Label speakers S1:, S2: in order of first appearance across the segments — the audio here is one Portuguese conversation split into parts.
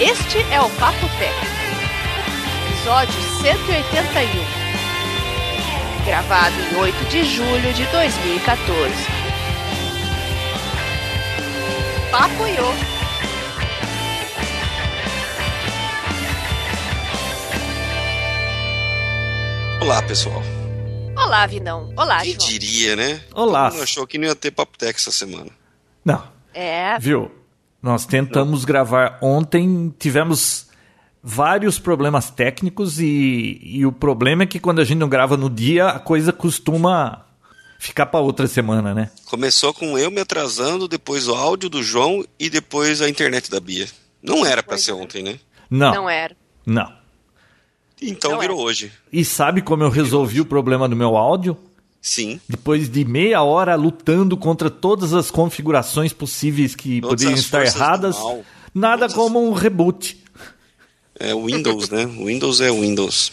S1: Este é o Papo Tech, episódio 181, gravado em 8 de julho de 2014. Papo Yo.
S2: Olá, pessoal.
S1: Olá, Vinão. Olá,
S2: Quem
S1: João.
S2: diria, né?
S3: Olá.
S2: Todo mundo achou que não ia ter Papo Tech essa semana.
S3: Não,
S1: É,
S3: viu? Nós tentamos gravar ontem, tivemos vários problemas técnicos e, e o problema é que quando a gente não grava no dia, a coisa costuma ficar para outra semana, né?
S2: Começou com eu me atrasando, depois o áudio do João e depois a internet da Bia. Não era pra
S1: Pois
S2: ser ontem, né?
S3: Não,
S1: não era.
S3: não.
S2: Então
S1: Não
S2: virou
S1: era.
S2: hoje.
S3: E sabe como eu resolvi o problema do meu áudio?
S2: Sim.
S3: Depois de meia hora lutando contra todas as configurações possíveis que
S2: Todas
S3: poderiam estar erradas, nada
S2: Todas as-
S3: como um reboot.
S2: É Windows, né? Windows é Windows.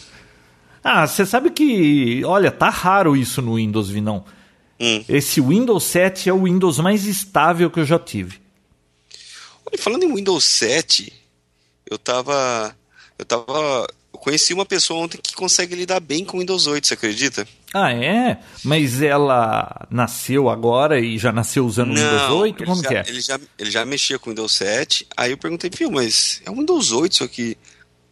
S3: Ah, você sabe que, olha, tá raro isso no Windows, Vinão.
S2: Hum.
S3: Esse Windows 7 é o Windows mais estável que eu já tive.
S2: Olha, falando em Windows 7, eu tava. Eu tava. Eu conheci uma pessoa ontem que consegue lidar bem com o Windows 8, você acredita?
S3: Ah, é? Mas ela nasceu agora e já nasceu usando o Windows 8?
S2: ele
S3: Como
S2: já,
S3: que é?
S2: Ele já, ele já mexia com o Windows 7. Aí eu perguntei, viu, mas é o Windows 8 isso aqui.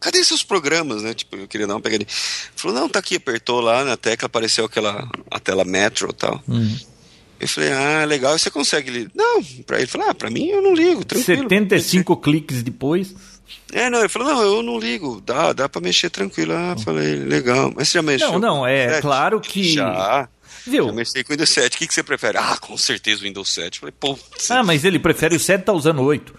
S2: Cadê seus programas, né? Tipo, eu queria dar uma pegadinha. Ele falou, não, tá aqui, apertou lá na tecla, apareceu aquela a tela Metro e tal.
S3: Hum.
S2: Eu falei, ah, legal, você consegue? Não, pra ele, falou, ah, pra mim eu não ligo, tranquilo.
S3: 75 cliques depois.
S2: É, não, ele falou, não, eu não ligo, dá, dá pra mexer tranquilo. Ah, falei, legal. Mas você já mexeu?
S3: Não, não, é
S2: 7?
S3: claro que-
S2: Já.
S3: Viu?
S2: Já mexi com o Windows 7. O que, que você prefere? Ah, com certeza o Windows 7. Eu falei, pô.
S3: Ah, mas ele prefere o 7 tá usando o 8.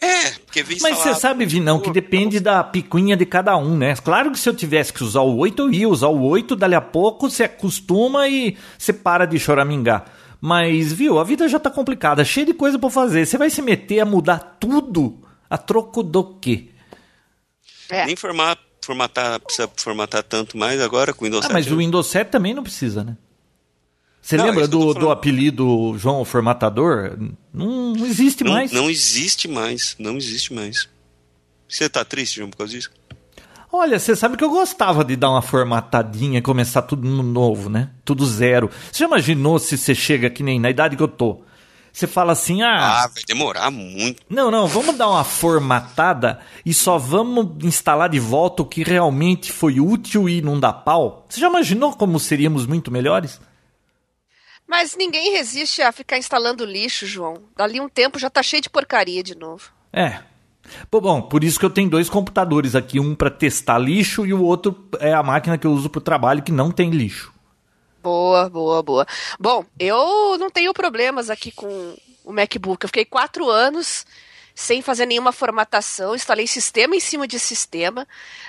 S2: É, porque vem
S3: Mas você sabe, Vinão, que depende da picuinha de cada um, né? Claro que se eu tivesse que usar o 8, eu ia usar o 8, dali a pouco você acostuma e você para de choramingar. Mas, viu, a vida já tá complicada, cheia de coisa pra fazer. Você vai se meter a mudar tudo a troco do quê?
S1: É.
S2: Nem formar, formatar, precisa formatar tanto mais agora com o Windows
S3: Ah,
S2: 7.
S3: mas o Windows 7 também não precisa, né? Você
S2: Não,
S3: lembra do, do apelido João Formatador? Não, não existe
S2: não,
S3: mais.
S2: não existe mais. Não existe mais. Você tá triste, João, por causa disso?
S3: Olha, você sabe que eu gostava de dar uma formatadinha e começar tudo no novo, né? Tudo zero. Você já imaginou se você chega que nem na idade que eu tô? Você fala assim, ah,
S2: Ah, vai demorar muito.
S3: não, não, vamos dar uma formatada e só vamos instalar de volta o que realmente foi útil e não dá pau? Você já imaginou como seríamos muito melhores?
S1: Mas ninguém resiste a ficar instalando lixo, João. Dali um tempo já tá cheio de porcaria de novo.
S3: É. Pô, bom, por isso que eu tenho dois computadores aqui, um pra testar lixo e o outro é a máquina que eu uso pro trabalho que não tem lixo.
S1: Boa, boa, boa. Bom, eu não tenho problemas aqui com o MacBook. Eu fiquei quatro anos sem fazer nenhuma formatação, instalei sistema em cima de sistema,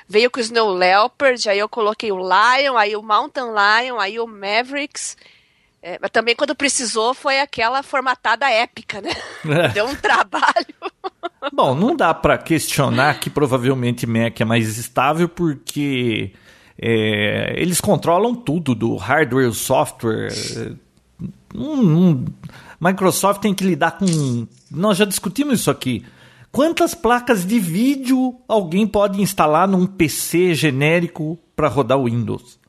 S1: veio com o Snow Leopard, aí eu coloquei o Lion, aí o Mountain Lion, aí o Mavericks. É, mas também quando precisou foi aquela formatada épica, né?
S3: É.
S1: Deu um trabalho.
S3: Bom, não dá pra questionar que provavelmente Mac é mais estável porque é, eles controlam tudo do hardware, software. Hum, hum, Microsoft tem que lidar com. Nós já discutimos isso aqui. Quantas placas de vídeo alguém pode instalar num PC genérico para rodar o Windows?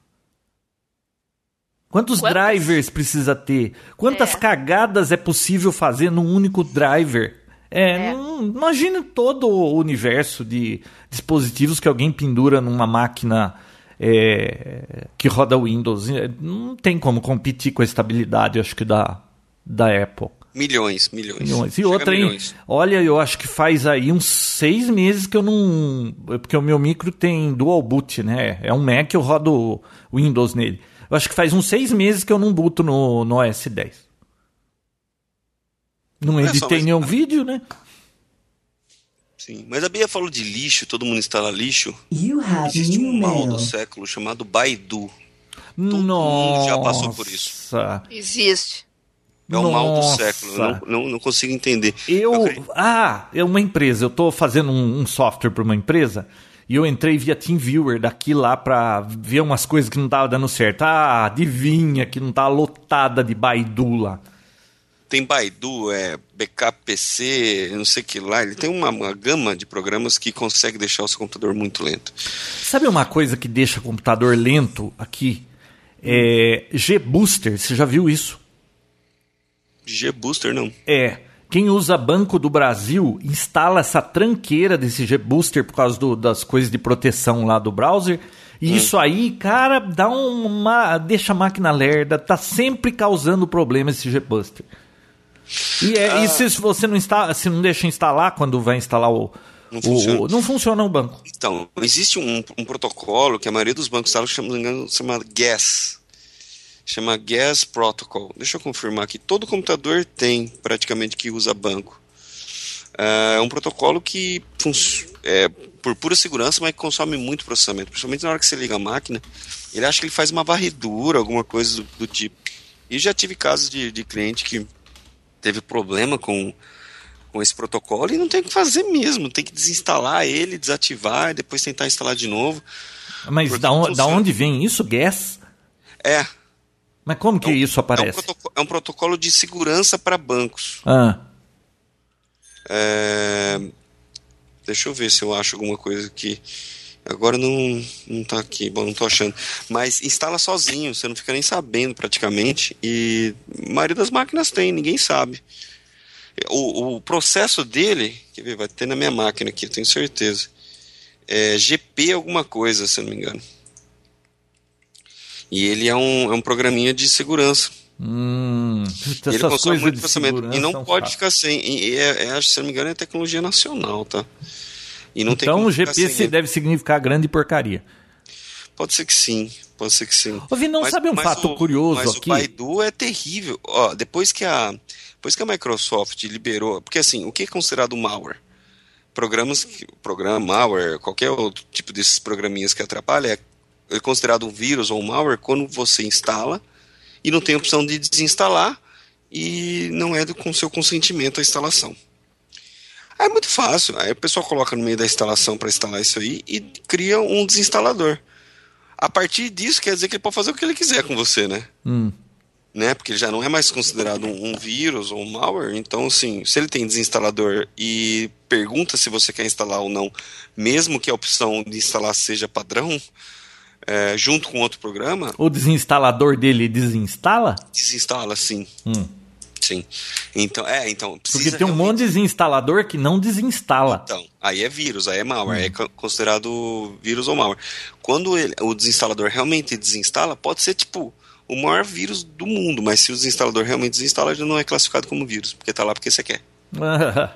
S3: Quantos
S1: Quantas?
S3: drivers precisa ter? Quantas
S1: É.
S3: cagadas é possível fazer num único driver? É,
S1: É.
S3: imagina todo o universo de dispositivos que alguém pendura numa máquina é, que roda Windows. É, Não tem como competir com a estabilidade, acho que, da, da Apple.
S2: Milhões, milhões.
S3: Milhões. E
S2: Chega
S3: outra, hein? Olha, eu acho que faz aí uns seis meses que eu não. Porque o meu micro tem dual boot, né? É um Mac, eu rodo Windows nele. Eu acho que faz uns seis meses que eu não boto no, no OS 10. Não
S2: só,
S3: editei
S2: mas-
S3: nenhum vídeo, né?
S2: Sim. Mas a Bia falou de lixo, todo mundo instala lixo.
S4: You have
S2: Existe um mal do século chamado Baidu.
S3: Nossa.
S2: mundo já passou por isso.
S1: Existe.
S2: É o mal do
S3: Nossa.
S2: século. eu Não, não, não consigo entender.
S3: Eu. Ah, é uma empresa. Eu tô fazendo um, um software para uma empresa e eu entrei via TeamViewer daqui lá pra ver umas coisas que não tava dando certo. Ah, adivinha que não tava lotada de Baidu lá.
S2: Tem Baidu, é Backup PC, não sei que lá. Ele tem uma, uma, gama de programas que consegue deixar o seu computador muito lento.
S3: Sabe uma coisa que deixa o computador lento aqui? É G-Booster, você já viu isso?
S2: G-Booster não.
S3: É. Quem usa Banco do Brasil instala essa tranqueira desse G-Booster por causa do, das coisas de proteção lá do browser. E hum. isso aí, cara, dá uma. deixa a máquina lerda, tá sempre causando problema esse G-Booster. E, é, ah. e se você não, instala, se não deixa instalar quando vai instalar o, não funciona. O, não funciona o banco.
S2: Então, existe um, um, protocolo que a maioria dos bancos instalam, chama, chama GAS. Chama GAS Protocol. Deixa eu confirmar aqui. Todo computador tem, praticamente, que usa banco. É, é um protocolo que é por pura segurança, mas que consome muito processamento. Principalmente na hora que você liga a máquina. Ele acha que ele faz uma varredura, alguma coisa do, do tipo. E já tive casos de, de cliente que teve problema com, com esse protocolo e não tem o que fazer mesmo. Tem que desinstalar ele, desativar e depois tentar instalar de novo.
S3: Mas da, on, da onde vem isso? Gas?
S2: É.
S3: Mas como que é um, isso aparece?
S2: É um, protocolo, é um protocolo de segurança para bancos.
S3: Ah.
S2: É, deixa eu ver se eu acho alguma coisa aqui. Agora não, não tá aqui, bom, não tô achando. Mas instala sozinho, você não fica nem sabendo praticamente. E a maioria das máquinas tem, ninguém sabe. O, o processo dele, quer ver, vai ter na minha máquina aqui, eu tenho certeza. É GP alguma coisa, se eu não me engano. E ele é um, é um programinha de segurança.
S3: Hum,
S2: ele consome muito processamento. E não pode ficar sem. E é, é, se não me engano, é tecnologia nacional, tá?
S3: E não então o GP deve significar grande porcaria.
S2: Pode ser que sim, pode ser que sim.
S3: Ouvi, não mas, sabe um fato
S2: o,
S3: curioso
S2: mas
S3: aqui?
S2: o Baidu é terrível. Ó, depois que a depois que a Microsoft liberou, porque assim, o que é considerado malware? Programas, programa, malware, qualquer outro tipo desses programinhas que atrapalha é, é considerado um vírus ou um malware quando você instala e não tem opção de desinstalar e não é com seu consentimento a instalação. É muito fácil. Aí o pessoal coloca no meio da instalação para instalar isso aí e cria um desinstalador. A partir disso, quer dizer que ele pode fazer o que ele quiser com você, né?
S3: Hum.
S2: Né? Porque ele já não é mais considerado um, um vírus ou um malware. Então, assim, se ele tem desinstalador e pergunta se você quer instalar ou não, mesmo que a opção de instalar seja padrão, é, junto com outro programa.
S3: O desinstalador dele desinstala?
S2: Desinstala, sim.
S3: Hum.
S2: Sim. Então, é, então.
S3: Porque tem um monte de desinstalador que não desinstala.
S2: Então, aí é vírus, aí é malware, hum. é considerado vírus ou malware. Quando ele, o desinstalador realmente desinstala, pode ser tipo o maior vírus do mundo, mas se o desinstalador realmente desinstala, ele não é classificado como vírus, porque tá lá porque você quer.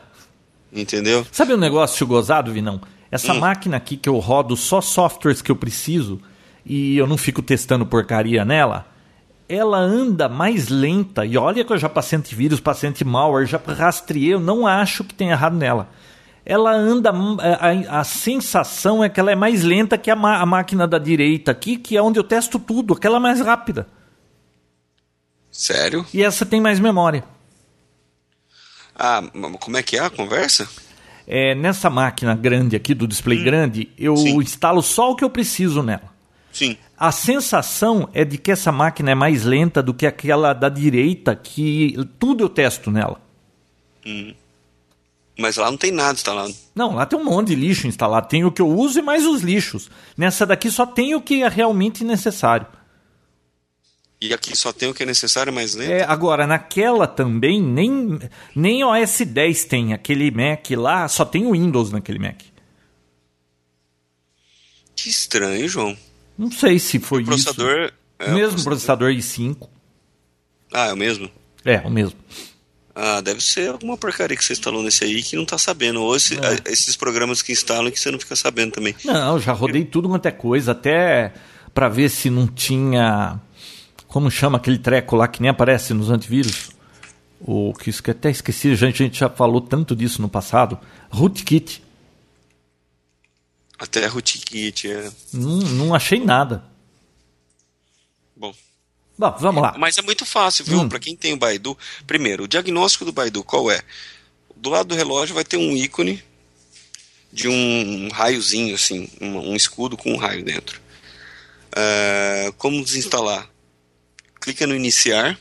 S2: Entendeu?
S3: Sabe um negócio gozado, Vinão? Essa hum. máquina aqui que eu rodo só softwares que eu preciso e eu não fico testando porcaria nela ela anda mais lenta. E olha que eu já passei antivírus, passei anti-malware, já rastreei, eu não acho que tem errado nela. Ela anda. A, a, sensação é que ela é mais lenta que a, a, máquina da direita aqui, que é onde eu testo tudo, aquela é mais rápida.
S2: Sério?
S3: E essa tem mais memória.
S2: Ah, como é que é a conversa?
S3: É, nessa máquina grande aqui, do display hum, grande, eu sim. instalo só o que eu preciso nela.
S2: Sim.
S3: A sensação é de que essa máquina é mais lenta do que aquela da direita, que tudo eu testo nela.
S2: Hum. Mas lá não tem nada instalado.
S3: Não, lá tem um monte de lixo instalado. Tem o que eu uso e mais os lixos. Nessa daqui só tem o que é realmente necessário.
S2: E aqui só tem o que é necessário, mais lento?
S3: É, agora, naquela também, nem, nem OS 10 tem. Aquele Mac lá, só tem o Windows naquele Mac.
S2: Que estranho, João.
S3: Não sei se foi o
S2: processador
S3: isso. É o mesmo processador i5.
S2: Ah, é o mesmo?
S3: É, o mesmo.
S2: Ah, deve ser alguma porcaria que você instalou nesse aí que não tá sabendo. Ou esse, esses programas que instalam que você não fica sabendo também.
S3: Não, já rodei tudo quanto é coisa, até para ver se não tinha. Como chama aquele treco lá que nem aparece nos antivírus? O que isso que até esqueci, gente, a gente já falou tanto disso no passado. Rootkit.
S2: Até rootkit, é.
S3: Não, não achei nada.
S2: Bom.
S3: Bom, vamos lá.
S2: Mas é muito fácil, viu? Hum. Para quem tem o Baidu. Primeiro, o diagnóstico do Baidu qual é? Do lado do relógio vai ter um ícone de um raiozinho, assim, um, um escudo com um raio dentro. Uh, como desinstalar? Clica no iniciar,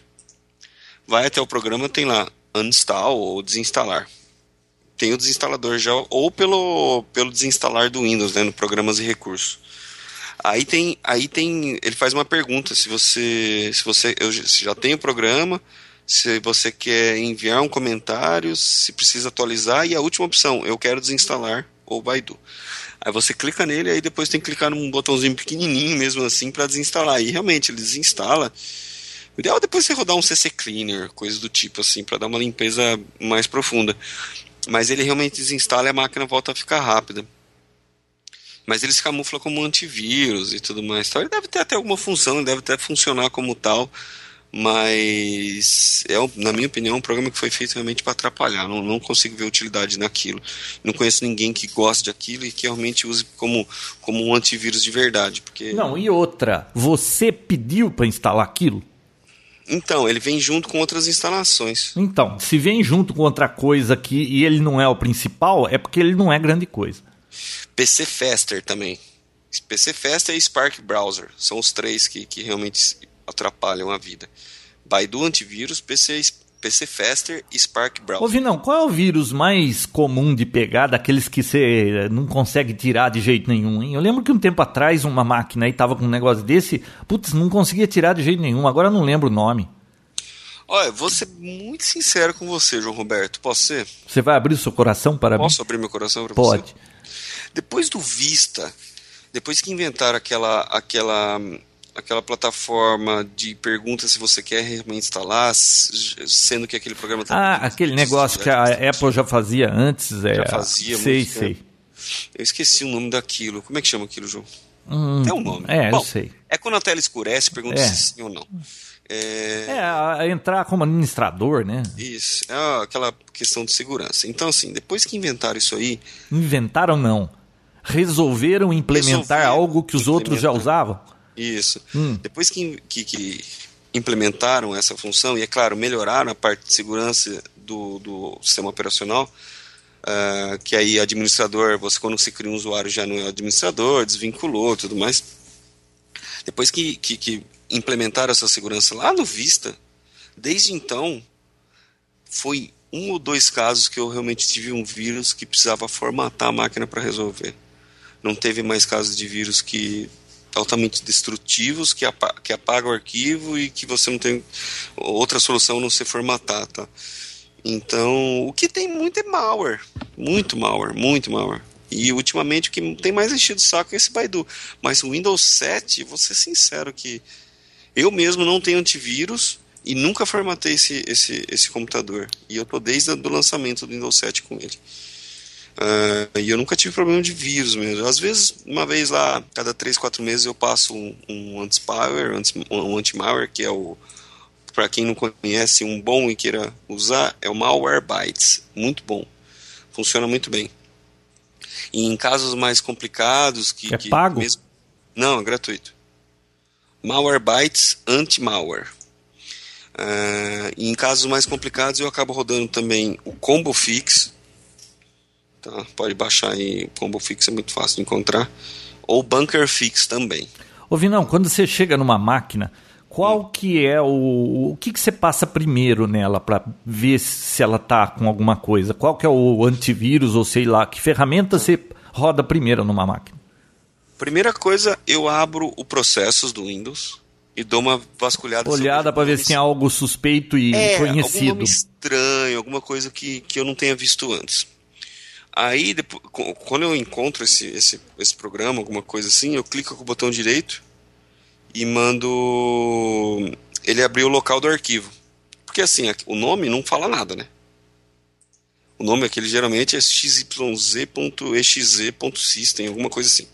S2: vai até o programa, tem lá uninstall ou desinstalar. Tem o desinstalador já, ou pelo, pelo desinstalar do Windows, né, no programas e recursos. Aí tem, aí tem, ele faz uma pergunta se você, se você, eu já tem o programa, se você quer enviar um comentário, se precisa atualizar e a última opção, eu quero desinstalar o Baidu. Aí você clica nele, aí depois tem que clicar num botãozinho pequenininho mesmo assim para desinstalar. E realmente ele desinstala. O ideal é depois você rodar um CC Cleaner, coisa do tipo assim, para dar uma limpeza mais profunda. Mas ele realmente desinstala e a máquina volta a ficar rápida. Mas ele se camufla como antivírus e tudo mais. Então ele deve ter até alguma função, deve até funcionar como tal mas é, na minha opinião, um programa que foi feito realmente para atrapalhar. Não, não consigo ver utilidade naquilo. Não conheço ninguém que goste daquilo e que realmente use como, como um antivírus de verdade. Porque...
S3: Não, e outra, você pediu para instalar aquilo?
S2: Então, ele vem junto com outras instalações.
S3: Então, se vem junto com outra coisa aqui e ele não é o principal, é porque ele não é grande coisa.
S2: PC Faster também. PC Faster e Spark Browser. São os três que, que realmente atrapalham a vida. Baidu Antivírus, PC, PC Faster e Spark Browser.
S3: Ô Vinão, qual é o vírus mais comum de pegar, daqueles que você não consegue tirar de jeito nenhum, hein? Eu lembro que um tempo atrás uma máquina aí tava com um negócio desse, putz, não conseguia tirar de jeito nenhum, agora não lembro o nome.
S2: Olha, vou ser muito sincero com você, João Roberto, posso ser?
S3: Você vai abrir o seu coração para
S2: Posso
S3: mim?
S2: Posso abrir meu coração para
S3: você? Pode.
S2: Depois do Vista, depois que inventaram aquela, aquela aquela plataforma de pergunta se você quer realmente instalar, sendo que aquele programa
S3: tá Ah, aquele negócio que a Apple já fazia antes, é.
S2: Já fazia,
S3: sei, sei.
S2: Tempo. Eu esqueci o nome daquilo. Como é que chama aquilo, João?
S3: Hum,
S2: é um nome.
S3: É, Bom, eu sei.
S2: É quando a tela escurece, pergunta é. se sim ou não.
S3: É... é, entrar como administrador, né?
S2: Isso, é aquela questão de segurança. Então, assim, depois que inventaram isso aí.
S3: Inventaram não. Resolveram implementar resolveram algo que os outros já usavam?
S2: Isso. Hum. Depois que, que, que, implementaram essa função, e é claro, melhoraram a parte de segurança do, do sistema operacional, uh, que aí administrador, você quando se cria um usuário já não é administrador, desvinculou tudo mais. Depois que, que, que implementaram essa segurança lá no Vista, desde então, foi um ou dois casos que eu realmente tive um vírus que precisava formatar a máquina para resolver. Não teve mais casos de vírus que altamente destrutivos que, apa que apagam o arquivo e que você não tem outra solução não ser formatar, tá? Então, o que tem muito é malware, muito malware, muito malware. E ultimamente o que tem mais enchido o saco é esse Baidu. Mas o Windows 7, vou ser sincero que eu mesmo não tenho antivírus e nunca formatei esse, esse, esse computador. E eu tô desde o lançamento do Windows 7 com ele. Uh, e eu nunca tive problema de vírus mesmo. Às vezes, uma vez lá, cada 3, 4 meses, eu passo um, um anti-spyware, um anti-malware, que é o, para quem não conhece, um bom e queira usar, é o Malwarebytes. Muito bom. Funciona muito bem. E em casos mais complicados, que.
S3: É
S2: que
S3: pago?
S2: Mesmo... Não, é gratuito. Malwarebytes Anti-Malware. Uh, em casos mais complicados, eu acabo rodando também o Combo Fix Tá? Pode baixar aí, Combo Fix é muito fácil de encontrar. Ou Bunker Fix também.
S3: Ô Vinão, quando você chega numa máquina, qual hum. que é o. O que, que você passa primeiro nela para ver se ela tá com alguma coisa? Qual que é o antivírus ou sei lá? Que ferramenta você roda primeiro numa máquina?
S2: Primeira coisa, eu abro o processos do Windows e dou uma vasculhada.
S3: Olhada para ver se tem algo suspeito e
S2: é,
S3: conhecido.
S2: Algum estranho, alguma coisa que, que eu não tenha visto antes. Aí, depois, quando eu encontro esse, esse, esse programa, alguma coisa assim, eu clico com o botão direito e mando ele abrir o local do arquivo. Porque assim, o nome não fala nada, né? O nome aquele geralmente é xyz.exe.system, alguma coisa assim.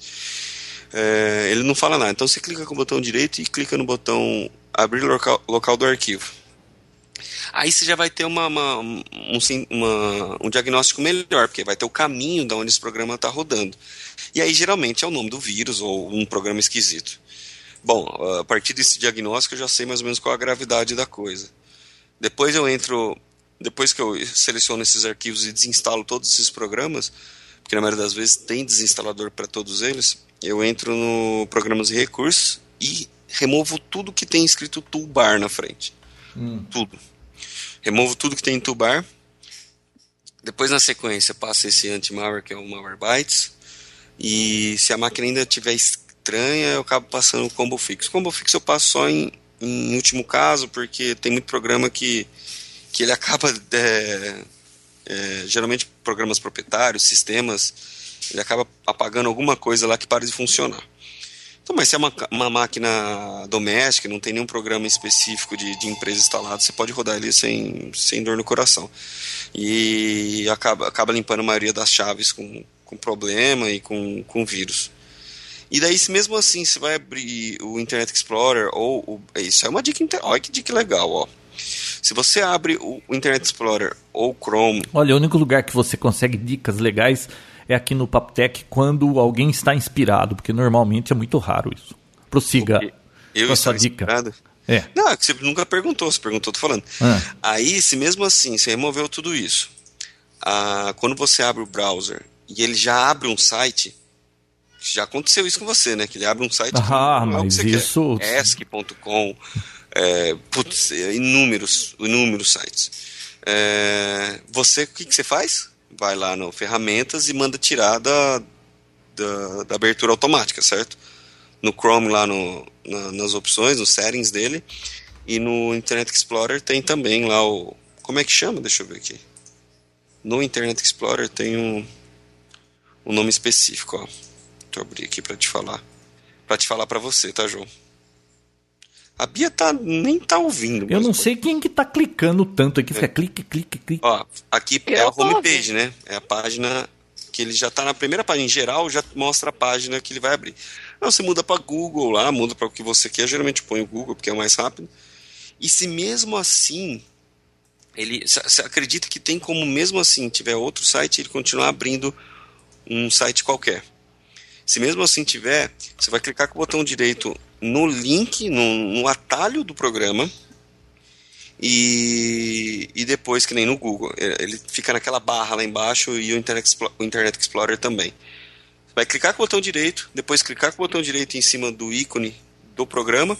S2: É, ele não fala nada. Então você clica com o botão direito e clica no botão abrir local, local do arquivo aí você já vai ter uma, uma, um, uma, um diagnóstico melhor, porque vai ter o caminho de onde esse programa está rodando. E aí geralmente é o nome do vírus ou um programa esquisito. Bom, a partir desse diagnóstico eu já sei mais ou menos qual a gravidade da coisa. Depois eu entro, depois que eu seleciono esses arquivos e desinstalo todos esses programas, porque na maioria das vezes tem desinstalador para todos eles, eu entro no programas e recursos e removo tudo que tem escrito toolbar na frente. Hum. Tudo. Removo tudo que tem em tubar. Depois, na sequência, passo esse anti-malware, que é o Malwarebytes. E se a máquina ainda estiver estranha, eu acabo passando o combo fix. O combo fix eu passo só em, em último caso, porque tem muito programa que, que ele acaba. É, é, geralmente, programas proprietários, sistemas, ele acaba apagando alguma coisa lá que para de funcionar. Então, mas se é uma, uma máquina doméstica, não tem nenhum programa específico de, de empresa instalado, você pode rodar ele sem, sem dor no coração. E acaba, acaba limpando a maioria das chaves com, com problema e com, com vírus. E daí, se mesmo assim, você vai abrir o Internet Explorer ou o, isso é uma dica, olha que dica legal, ó. Se você abre o Internet Explorer ou o Chrome.
S3: Olha, o único lugar que você consegue dicas legais é aqui no Paptec quando alguém está inspirado, porque normalmente é muito raro isso. Prossiga.
S2: Eu estou inspirado? É. Não, é que você nunca perguntou, você perguntou, tô falando. Ah. Aí, se mesmo assim, você removeu tudo isso, ah, quando você abre o browser e ele já abre um site, já aconteceu isso com você, né? Que ele abre um site
S3: ah, que mas isso...
S2: Esc.com, é, putz, inúmeros, inúmeros sites. É, você, o que, que você faz? Vai lá no ferramentas e manda tirar da, da, da abertura automática, certo? No Chrome lá no, na, nas opções, nos settings dele e no Internet Explorer tem também lá o como é que chama? Deixa eu ver aqui. No Internet Explorer tem um, um nome específico, ó. Deixa eu abrir aqui para te falar. Para te falar para você, tá, João? A Bia tá, nem tá ouvindo.
S3: Eu não sei quem que tá clicando tanto aqui. Fica é. clique, clique, clique.
S2: Ó, aqui é a homepage, né? É a página que ele já tá na primeira página. Em geral, já mostra a página que ele vai abrir. Não, você muda para Google lá, muda para o que você quer. Geralmente põe o Google porque é mais rápido. E se mesmo assim ele você acredita que tem como mesmo assim tiver outro site ele continuar abrindo um site qualquer. Se mesmo assim tiver, você vai clicar com o botão direito no link, no, no atalho do programa, e, e depois, que nem no Google, ele fica naquela barra lá embaixo e o Internet o Internet Explorer também. Vai clicar com o botão direito, depois clicar com o botão direito em cima do ícone do programa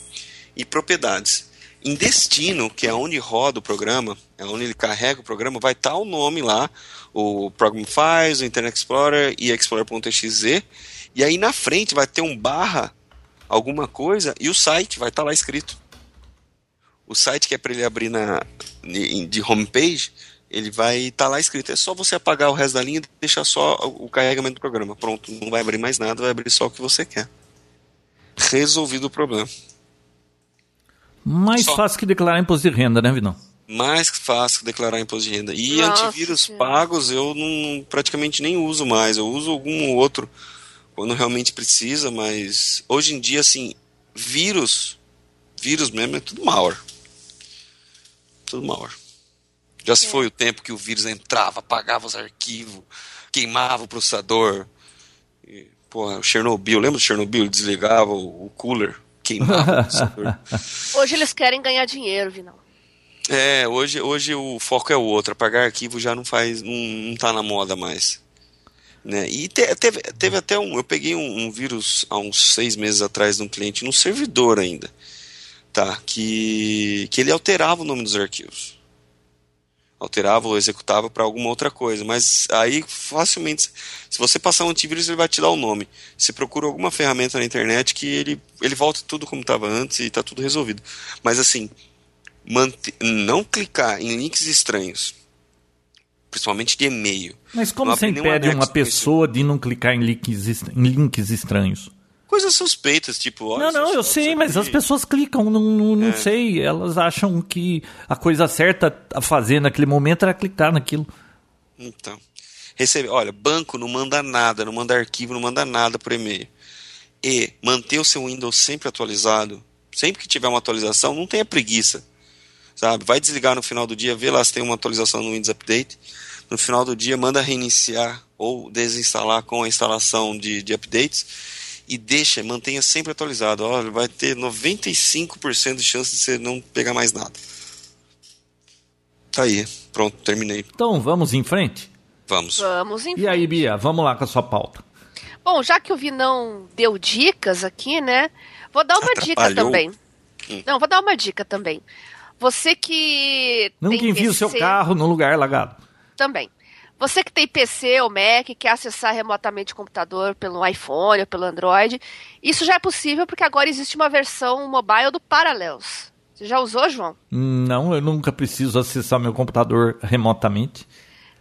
S2: e propriedades. Em destino, que é onde roda o programa, é onde ele carrega o programa, vai estar o nome lá, o Program Files, o Internet Explorer e Explorer.exe, e aí na frente vai ter um barra alguma coisa e o site vai estar tá lá escrito. O site que é para ele abrir na, de homepage, ele vai estar tá lá escrito. É só você apagar o resto da linha e deixar só o carregamento do programa. Pronto, não vai abrir mais nada, vai abrir só o que você quer. Resolvido o problema.
S3: Mais só. fácil que declarar imposto de renda, né, Vidão?
S2: Mais fácil que declarar imposto de renda. E Nossa, antivírus pagos eu não, praticamente nem uso mais. Eu uso algum outro quando realmente precisa, mas hoje em dia, assim, vírus, vírus mesmo é tudo malware. Tudo malware. Já se é. foi o tempo que o vírus entrava, apagava os arquivos, queimava o processador. E, porra, o Chernobyl, lembra do Chernobyl? Desligava o, o cooler, queimava o processador.
S1: Hoje eles querem ganhar dinheiro, Vinal.
S2: É, hoje, hoje o foco é o outro. Apagar arquivo já não faz, não, não tá na moda mais. Né? E te, teve, teve até um. Eu peguei um, um, vírus há uns seis meses atrás de um cliente no servidor ainda. Tá? Que, que ele alterava o nome dos arquivos. Alterava ou executava para alguma outra coisa. Mas aí facilmente. Se você passar um antivírus, ele vai te dar o nome. Você procura alguma ferramenta na internet que ele, ele volta tudo como estava antes e está tudo resolvido. Mas assim, não clicar em links estranhos principalmente de e-mail.
S3: Mas como você impede uma pessoa de não clicar em links, em links estranhos?
S2: Coisas suspeitas, tipo.
S3: Não, não, eu sei, mas as pessoas clicam, não, não, não é. sei. Elas acham que a coisa certa a fazer naquele momento era clicar naquilo.
S2: Então. Recebe, olha, banco não manda nada, não manda arquivo, não manda nada por e-mail. E manter o seu Windows sempre atualizado, sempre que tiver uma atualização, não tenha preguiça. Sabe? Vai desligar no final do dia, vê lá se tem uma atualização no Windows Update no final do dia manda reiniciar ou desinstalar com a instalação de, de updates e deixa, mantenha sempre atualizado. Olha, vai ter 95% de chance de você não pegar mais nada. Tá aí, pronto, terminei.
S3: Então vamos em frente?
S2: Vamos.
S1: Vamos em frente.
S3: E aí, Bia, vamos lá com a sua pauta.
S1: Bom, já que o Vinão deu dicas aqui, né? Vou dar uma dica também. Hum. Não, vou dar uma dica também. Você que.
S3: Nunca
S1: tem
S3: envia o seu
S1: PC
S3: carro no lugar alagado.
S1: Também. Você que tem PC ou Mac, quer acessar remotamente o computador pelo iPhone ou pelo Android, isso já é possível porque agora existe uma versão mobile do Parallels. Você já usou, João?
S3: Não, eu nunca preciso acessar meu computador remotamente.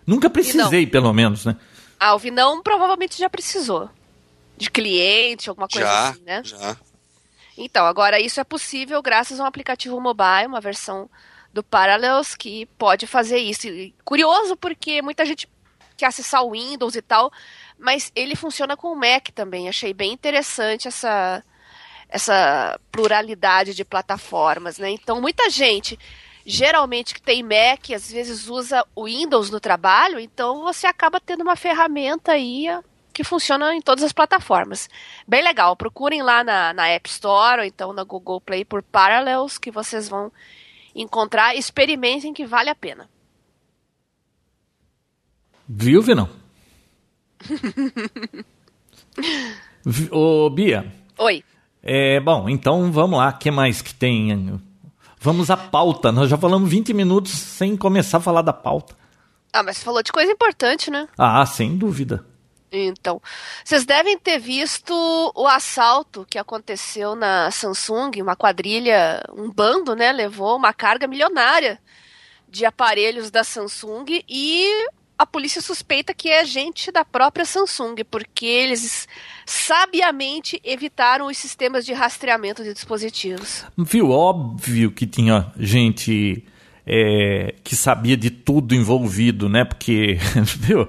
S3: Nunca precisei, pelo menos, né?
S1: Ah, o Vinão provavelmente já precisou. De cliente, alguma coisa
S2: Já,
S1: assim, né?
S2: já.
S1: Então, agora isso é possível graças a um aplicativo mobile, uma versão do Parallels que pode fazer isso. E curioso porque muita gente quer acessar o Windows e tal, mas ele funciona com o Mac também. Achei bem interessante essa essa pluralidade de plataformas, né? Então, muita gente geralmente que tem Mac, às vezes usa o Windows no trabalho, então você acaba tendo uma ferramenta aí que funciona em todas as plataformas. Bem legal, procurem lá na, na App Store ou então na Google Play por Parallels que vocês vão encontrar, experimentem que vale a pena.
S3: Viu, Vinão? Vi- Ô, Bia,
S1: Oi.
S3: é, bom, então vamos lá, o que mais que tem? Vamos à pauta. Nós já falamos 20 minutos sem começar a falar da pauta.
S1: Ah, mas você falou de coisa importante, né?
S3: Ah, sem dúvida.
S1: Então, vocês devem ter visto o assalto que aconteceu na Samsung, uma quadrilha, um bando, né, levou uma carga milionária de aparelhos da Samsung e a polícia suspeita que é gente da própria Samsung, porque eles sabiamente evitaram os sistemas de rastreamento de dispositivos.
S3: Viu? Óbvio que tinha gente é, que sabia de tudo envolvido, né? Porque, viu?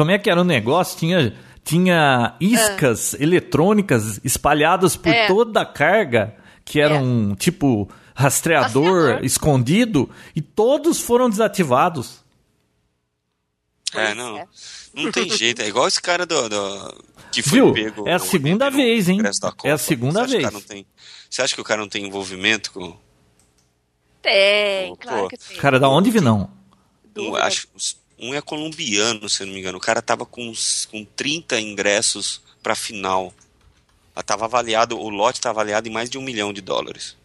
S3: Como é que era o negócio? Tinha, tinha iscas eletrônicas espalhadas por
S1: É.
S3: toda a carga, que era
S1: É.
S3: um tipo rastreador,
S1: Rastreador.
S3: escondido, e todos foram desativados.
S2: É, não.
S1: é.
S2: Não tem jeito. É igual esse cara do. do- que foi
S3: Viu?
S2: pego.
S3: É a segunda vez, hein? É a segunda
S2: Você
S3: vez.
S2: tem- Você acha que o cara não tem envolvimento com.
S1: Tem,
S2: Pô,
S1: claro que tem.
S3: Cara, da onde vi não?
S2: Acho, um é colombiano, se eu não me engano. O cara tava com, uns- com 30 ingressos pra final. Tava avaliado, o lote tá avaliado em mais de um milhão de dólares.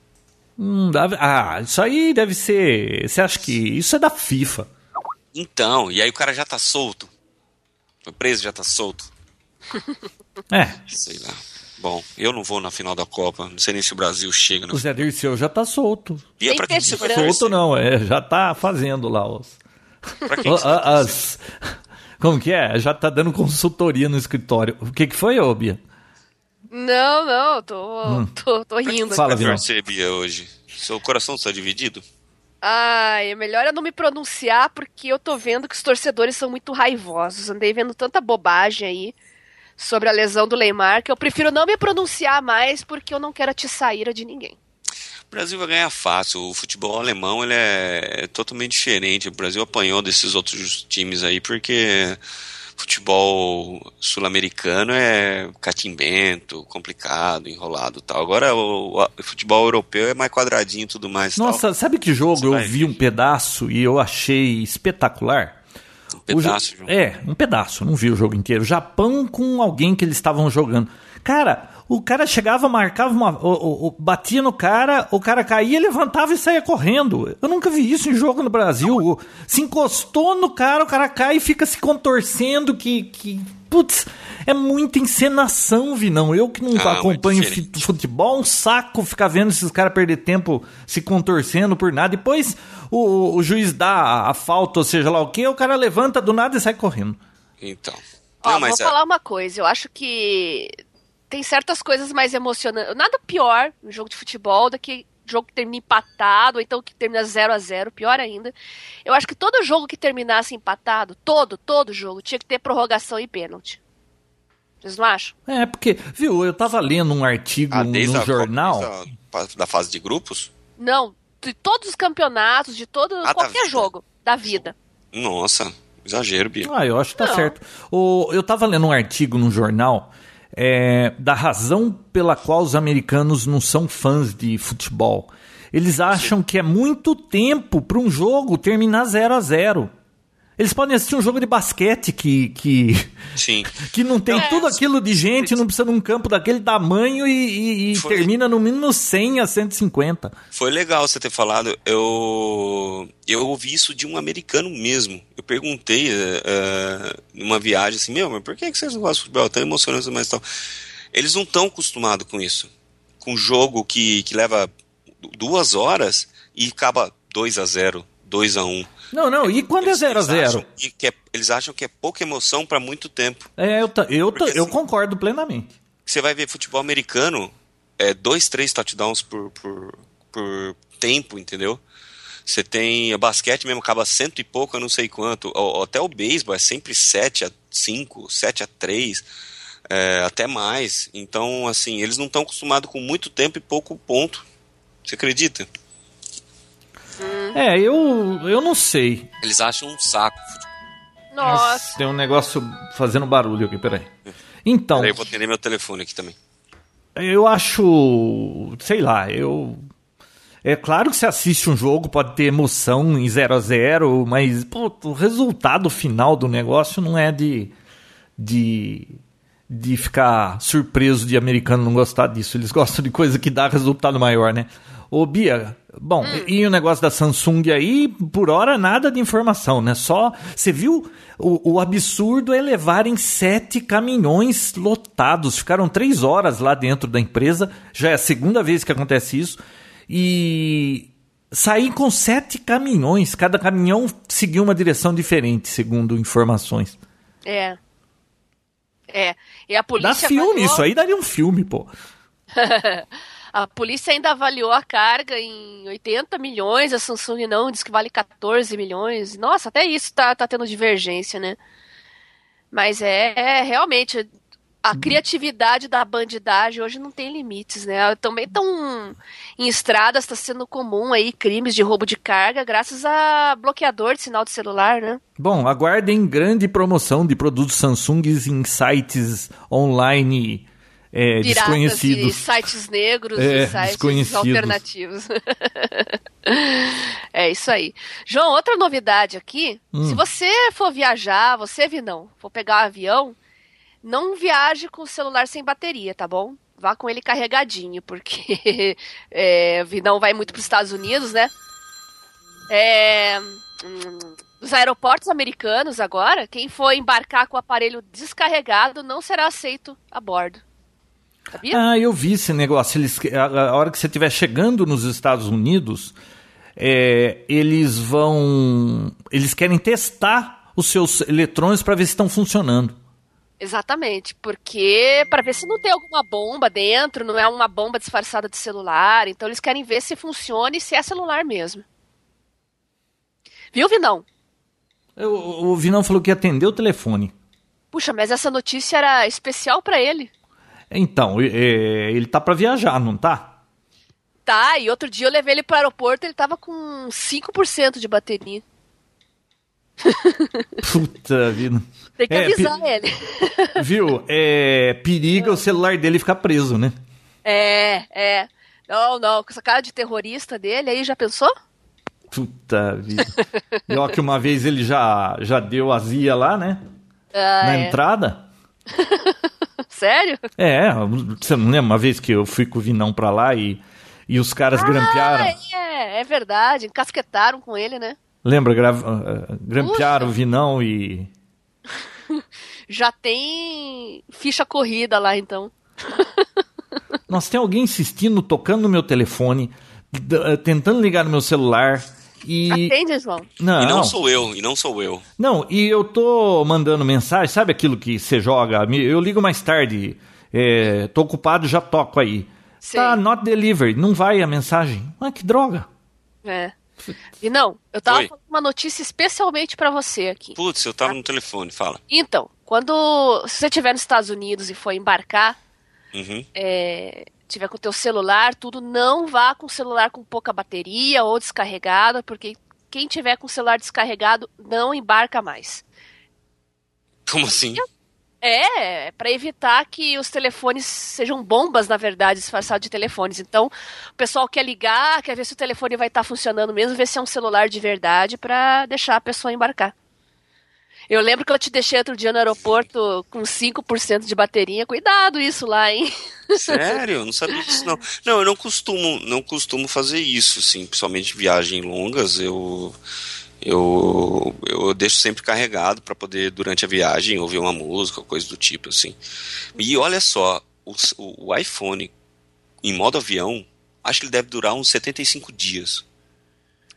S3: Hum, ah, isso aí deve ser. Você acha que isso é da FIFA?
S2: Então, e aí o cara já tá solto. Foi preso, já tá solto.
S3: É,
S2: Sei lá. Bom, eu não vou na final da Copa. Não sei nem se o Brasil chega.
S3: o. Zé Dirceu já tá solto.
S2: E é pra quem você vai
S1: segurança.
S3: Solto não, é, já tá fazendo lá os.
S2: Pra quem que você torcer?
S3: as, como que é? Já tá dando consultoria no escritório. O que que foi, ô Bia?
S1: Não, não, tô, tô, tô
S2: quem
S1: rindo.
S2: você
S3: Fala, Vinão.
S2: torcer, Bia, hoje? Seu coração está dividido?
S1: Ai, é melhor eu não me pronunciar porque eu tô vendo que os torcedores são muito raivosos. Andei vendo tanta bobagem aí sobre a lesão do Neymar que eu prefiro não me pronunciar mais porque eu não quero atiçar a ira de ninguém.
S2: O Brasil vai ganhar fácil. O futebol alemão ele é totalmente diferente. O Brasil apanhou desses outros times aí porque futebol sul-americano é catimbento, complicado, enrolado tal. Agora o, o futebol europeu é mais quadradinho e tudo mais. e tal.
S3: Nossa, sabe que jogo
S2: Você
S3: eu
S2: vai
S3: vi um pedaço e eu achei espetacular?
S2: um
S3: O jo-
S2: pedaço, João.
S3: É, um pedaço, não vi o jogo inteiro. Japão com alguém que eles estavam jogando. Cara, o cara chegava, marcava uma. o- o- o- batia no cara, o cara caía, levantava e saía correndo. Eu nunca vi isso em jogo no Brasil. Se encostou no cara, o cara cai e fica se contorcendo. Que. que putz, é muita encenação, Vinão. Eu que não
S2: Ah,
S3: acompanho futebol, um saco ficar vendo esses caras perder tempo se contorcendo por nada. Depois o, o juiz dá a, falta, ou seja lá o que, o cara levanta do nada e sai correndo.
S2: Então.
S1: Ó,
S2: Não, mas
S1: vou
S2: é-
S1: falar uma coisa, eu acho que tem certas coisas mais emocionantes. Nada pior no jogo de futebol do que jogo que termina empatado, ou então que termina 0 a 0 pior ainda. Eu acho que todo jogo que terminasse empatado, todo, todo jogo, tinha que ter prorrogação e pênalti. Vocês não acham?
S3: É, porque, viu, eu tava lendo um artigo
S2: ah, desde
S3: no jornal.
S2: desde a- da fase de grupos?
S1: Não, de todos os campeonatos, de todo
S2: da
S1: qualquer jogo da vida.
S2: Nossa, exagero, Bia.
S3: Ah, eu acho que tá
S1: Não.
S3: certo. O, eu tava lendo um artigo no jornal é, da razão pela qual os americanos não são fãs de futebol. Eles acham que é muito tempo para um jogo terminar 0 a 0 Eles podem assistir um jogo de basquete que, que,
S2: Sim.
S3: que não tem
S1: É.
S3: tudo aquilo de gente, não precisa de um campo daquele tamanho e, e- e
S2: Foi.
S3: termina no mínimo 100 a 150.
S2: Foi legal você ter falado. Eu eu ouvi isso de um americano mesmo. Eu perguntei eh, numa viagem assim, meu, mas por que que vocês não gostam de futebol? Tão emocionante, mas tal. Eles não estão acostumados com isso. Com jogo que, que leva du- duas horas e acaba 2 a 0 2 a 1
S3: Não, não, e quando é
S2: Eles-
S3: 0 a
S2: eles
S3: 0
S2: acham que- que é- eles acham que é pouca emoção para muito tempo.
S3: É, eu, eu,
S2: Porque
S3: eu
S2: assim-
S3: concordo plenamente.
S2: Você vai ver futebol americano, é dois, três touchdowns por, por, por tempo, entendeu? Você tem o basquete mesmo, acaba cento e pouco, eu não sei quanto. Até o beisebol é sempre 7 a 5, 7 a 3, é, até mais. Então, assim, eles não estão acostumados com muito tempo e pouco ponto. Você acredita?
S3: É, eu, eu não sei.
S2: Eles acham um saco.
S1: Nossa.
S3: Tem um negócio fazendo barulho aqui, peraí. Então,
S2: Peraí, eu vou atender meu telefone aqui também.
S3: eu acho. Sei lá, eu. É claro que você assiste um jogo, pode ter emoção em 0 a 0 mas pô, o resultado final do negócio não é de. de. de ficar surpreso de americano não gostar disso. Eles gostam de coisa que dá resultado maior, né? Ô, Bia, bom, e o negócio da Samsung aí, por hora nada de informação, né? Só. Você viu? O, o absurdo é levarem sete caminhões lotados. Ficaram três horas lá dentro da empresa. Já é a segunda vez que acontece isso. E sair com sete caminhões. Cada caminhão seguiu uma direção diferente, segundo informações.
S1: É. É. E a
S3: Dá
S1: polícia.
S3: filme,
S1: avaliou-
S3: isso aí daria um filme, pô.
S1: a polícia ainda avaliou a carga em 80 milhões, a Samsung não, diz que vale 14 milhões. Nossa, até isso tá, tá tendo divergência, né? Mas é, é, realmente a criatividade da bandidagem hoje não tem limites, né? Também estão em estradas, está sendo comum aí crimes de roubo de carga graças a bloqueador de sinal de celular, né?
S3: Bom, aguardem grande promoção de produtos Samsung em sites online é,
S1: Piratas
S3: desconhecidos.
S1: e sites negros
S3: É,
S1: e sites alternativos. é isso aí. João, outra novidade aqui.
S3: Hum.
S1: Se você for viajar, você, Vinão, for pegar um avião, não viaje com o celular sem bateria, tá bom? Vá com ele carregadinho, porque é, o Vinão vai muito para os Estados Unidos, né? É, hum, os aeroportos americanos agora, quem for embarcar com o aparelho descarregado não será aceito a bordo. Sabia?
S3: Ah, eu vi esse negócio. Eles, a, a hora que você estiver chegando nos Estados Unidos, é, eles vão. Eles querem testar os seus eletrônicos para ver se estão funcionando.
S1: Exatamente, porque para ver se não tem alguma bomba dentro, não é uma bomba disfarçada de celular, então eles querem ver se funciona e se é celular mesmo. Viu, Vinão?
S3: Eu, o Vinão falou que ia atender o telefone.
S1: Puxa, mas essa notícia era especial para ele.
S3: Então, é, ele tá para viajar, não tá?
S1: Tá, e outro dia eu levei ele pro aeroporto, ele tava com 5% de bateria.
S3: Puta vida.
S1: Tem que
S3: É,
S1: avisar ele.
S3: Viu? É, periga o celular dele ficar preso, né?
S1: É, é. Não, não, com essa cara de terrorista dele aí, já pensou?
S3: Puta vida. E ó, que uma vez ele já, já deu azia lá, né?
S1: Ah,
S3: Na
S1: é.
S3: entrada.
S1: Sério?
S3: É, você não lembra uma vez que eu fui com o Vinão pra lá e, e os caras grampearam?
S1: Ah, é, é verdade. Encasquetaram com ele, né?
S3: Lembra? gra- ah, grampearam o Vinão e.
S1: Já tem ficha corrida lá, então.
S3: Nossa, tem alguém insistindo, tocando no meu telefone, tentando ligar no meu celular e.
S1: Atende, João.
S3: Não,
S2: E não sou eu, e não sou eu.
S3: Não, e eu tô mandando mensagem, sabe aquilo que você joga? Eu ligo mais tarde, é, tô ocupado, já toco aí.
S1: Sei.
S3: Tá, not delivered, não vai a mensagem. Ah, que droga.
S1: É. E não, eu tava
S2: Oi.
S1: falando uma notícia especialmente pra você aqui.
S2: Putz, eu tava no telefone, fala.
S1: Então, quando se você estiver nos Estados Unidos e for embarcar,
S2: Uhum.
S1: é, tiver com o teu celular, tudo, não vá com o celular com pouca bateria ou descarregado, porque quem tiver com o celular descarregado não embarca mais.
S2: Como assim?
S1: É, para evitar que os telefones sejam bombas, na verdade, disfarçados de telefones. Então, o pessoal quer ligar, quer ver se o telefone vai estar funcionando mesmo, ver se é um celular de verdade, para deixar a pessoa embarcar. Eu lembro que eu te deixei outro dia no aeroporto com 5% de bateria. Cuidado isso lá, hein?
S2: Sério? Eu não sabia disso, não. Não, eu não costumo, não costumo fazer isso, assim, principalmente viagens longas, eu eu, eu deixo sempre carregado para poder, durante a viagem, ouvir uma música, coisa do tipo, assim. E olha só, o, o iPhone em modo avião, acho que ele deve durar uns 75 dias.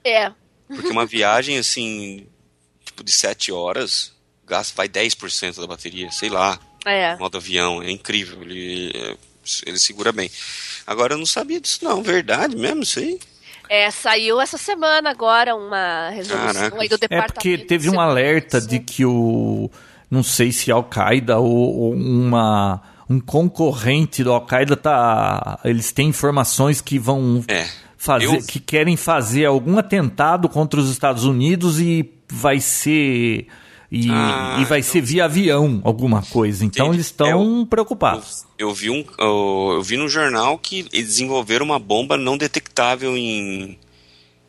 S1: É.
S2: Porque uma viagem, assim, tipo de 7 horas, gasta, vai 10% da bateria, sei lá.
S1: É.
S2: Modo avião, é incrível, ele, ele segura bem. Agora eu não sabia disso não, verdade mesmo isso aí?
S1: É, saiu essa semana agora uma resolução
S2: Caraca.
S1: aí do
S3: É
S1: departamento.
S3: porque teve um alerta de que o. Não sei se Al-Qaeda ou, ou uma, um concorrente do Al-Qaeda tá. Eles têm informações que vão
S2: É.
S3: fazer.
S2: Eu-
S3: que querem fazer algum atentado contra os Estados Unidos e vai ser. E,
S2: Ah,
S3: e vai ser via avião alguma coisa. Então
S2: Entendi.
S3: eles estão
S2: É, eu-
S3: preocupados.
S2: Eu vi, um, eu, eu vi no jornal que eles desenvolveram uma bomba não detectável em,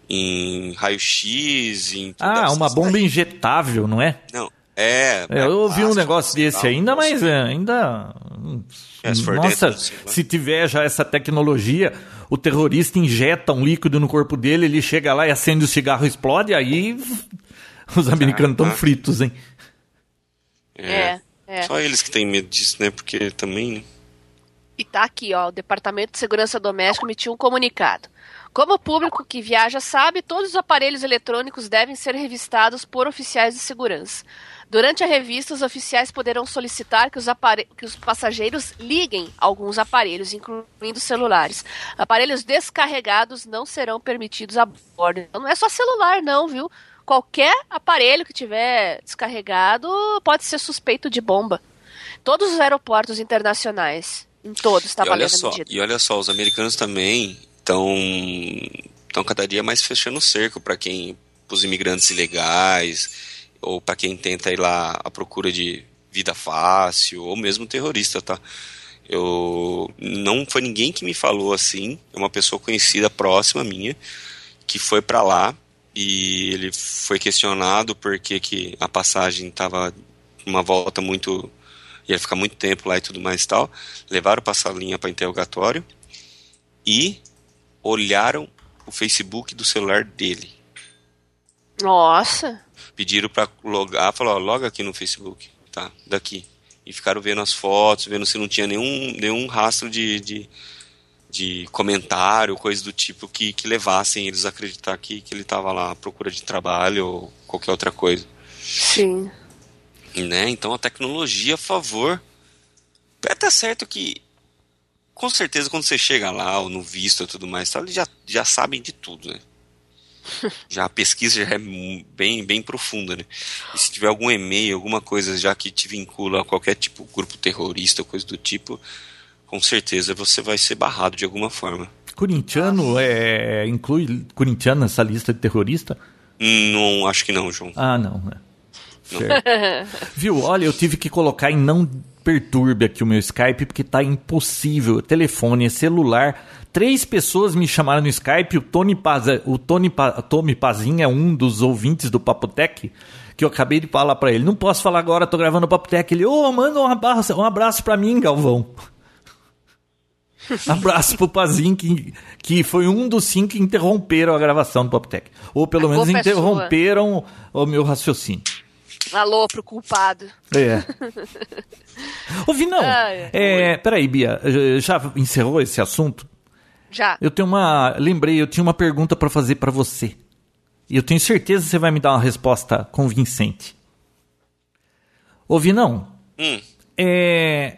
S2: em raio-x. Em
S3: Ah, uma bomba injetável, não é?
S2: Não, é.
S3: É, eu ouvi um negócio desse ainda, mas é, ainda.
S2: É, se
S3: Nossa,
S2: dentro, lá.
S3: se tiver já essa tecnologia, o terrorista injeta um líquido no corpo dele, ele chega lá e acende o cigarro e explode, aí os americanos estão
S2: Ah,
S3: fritos, hein?
S1: É, é.
S2: Só eles que têm medo disso, né? Porque também. né?
S1: E tá aqui, ó, o Departamento de Segurança Doméstica emitiu um comunicado. Como o público que viaja sabe, todos os aparelhos eletrônicos devem ser revistados por oficiais de segurança. Durante a revista, os oficiais poderão solicitar que os, que os passageiros liguem alguns aparelhos, incluindo celulares. Aparelhos descarregados não serão permitidos a bordo. Então, não é só celular, não, viu? Qualquer aparelho que tiver descarregado pode ser suspeito de bomba. Todos os aeroportos internacionais, em todos, está
S2: olha
S1: valendo a
S2: só,
S1: medida.
S2: e olha só, os americanos também estão estão cada dia mais fechando o cerco para quem os imigrantes ilegais ou para quem tenta ir lá à procura de vida fácil ou mesmo terrorista, tá? Eu não foi ninguém que me falou assim, é uma pessoa conhecida próxima minha que foi para lá e ele foi questionado porque que a passagem estava uma volta muito ia ficar muito tempo lá e tudo mais e tal. Levaram para a salinha para interrogatório e olharam o Facebook do celular dele.
S1: Nossa,
S2: Pediram para logar, ó, loga aqui no Facebook, tá? Daqui. E ficaram vendo as fotos, vendo se não tinha nenhum, nenhum rastro de, de, de comentário, coisa do tipo que, que levassem eles a acreditar que, que ele estava lá à procura de trabalho ou qualquer outra coisa.
S1: sim.
S2: né? Então a tecnologia a favor. É até certo que com certeza quando você chega lá, ou no visto e tudo mais, tal, eles já, já sabem de tudo, né? já a pesquisa já é bem, bem profunda, né? E se tiver algum e-mail, alguma coisa já que te vincula a qualquer tipo grupo terrorista, coisa do tipo, com certeza você vai ser barrado de alguma forma.
S3: Corintiano é, inclui corintiano nessa lista de terrorista?
S2: Não, acho que não, João.
S3: Ah, não, né? Certo. Viu? Olha, eu tive que colocar em não perturbe aqui o meu Skype porque tá impossível. Telefone, celular. Três pessoas me chamaram no Skype. O Tony, Paz, o Tony pa, Tommy Pazin é um dos ouvintes do Papotec. Que eu acabei de falar pra ele. Não posso falar agora, tô gravando o Papotec. Ele, ô, manda um abraço, um abraço pra mim, Galvão. abraço pro Pazin, que, que foi um dos cinco que interromperam a gravação do Papotec. Ou pelo
S1: A
S3: menos
S1: é
S3: interromperam o meu raciocínio.
S1: Alô pro culpado.
S3: É. Ô, Vinão,
S1: Ai,
S3: é, peraí, Bia, já encerrou esse assunto?
S1: Já.
S3: Eu tenho uma. Lembrei, eu tinha uma pergunta pra fazer pra você. E eu tenho certeza que você vai me dar uma resposta convincente. Ô, Vinão,
S2: Hum,
S3: é.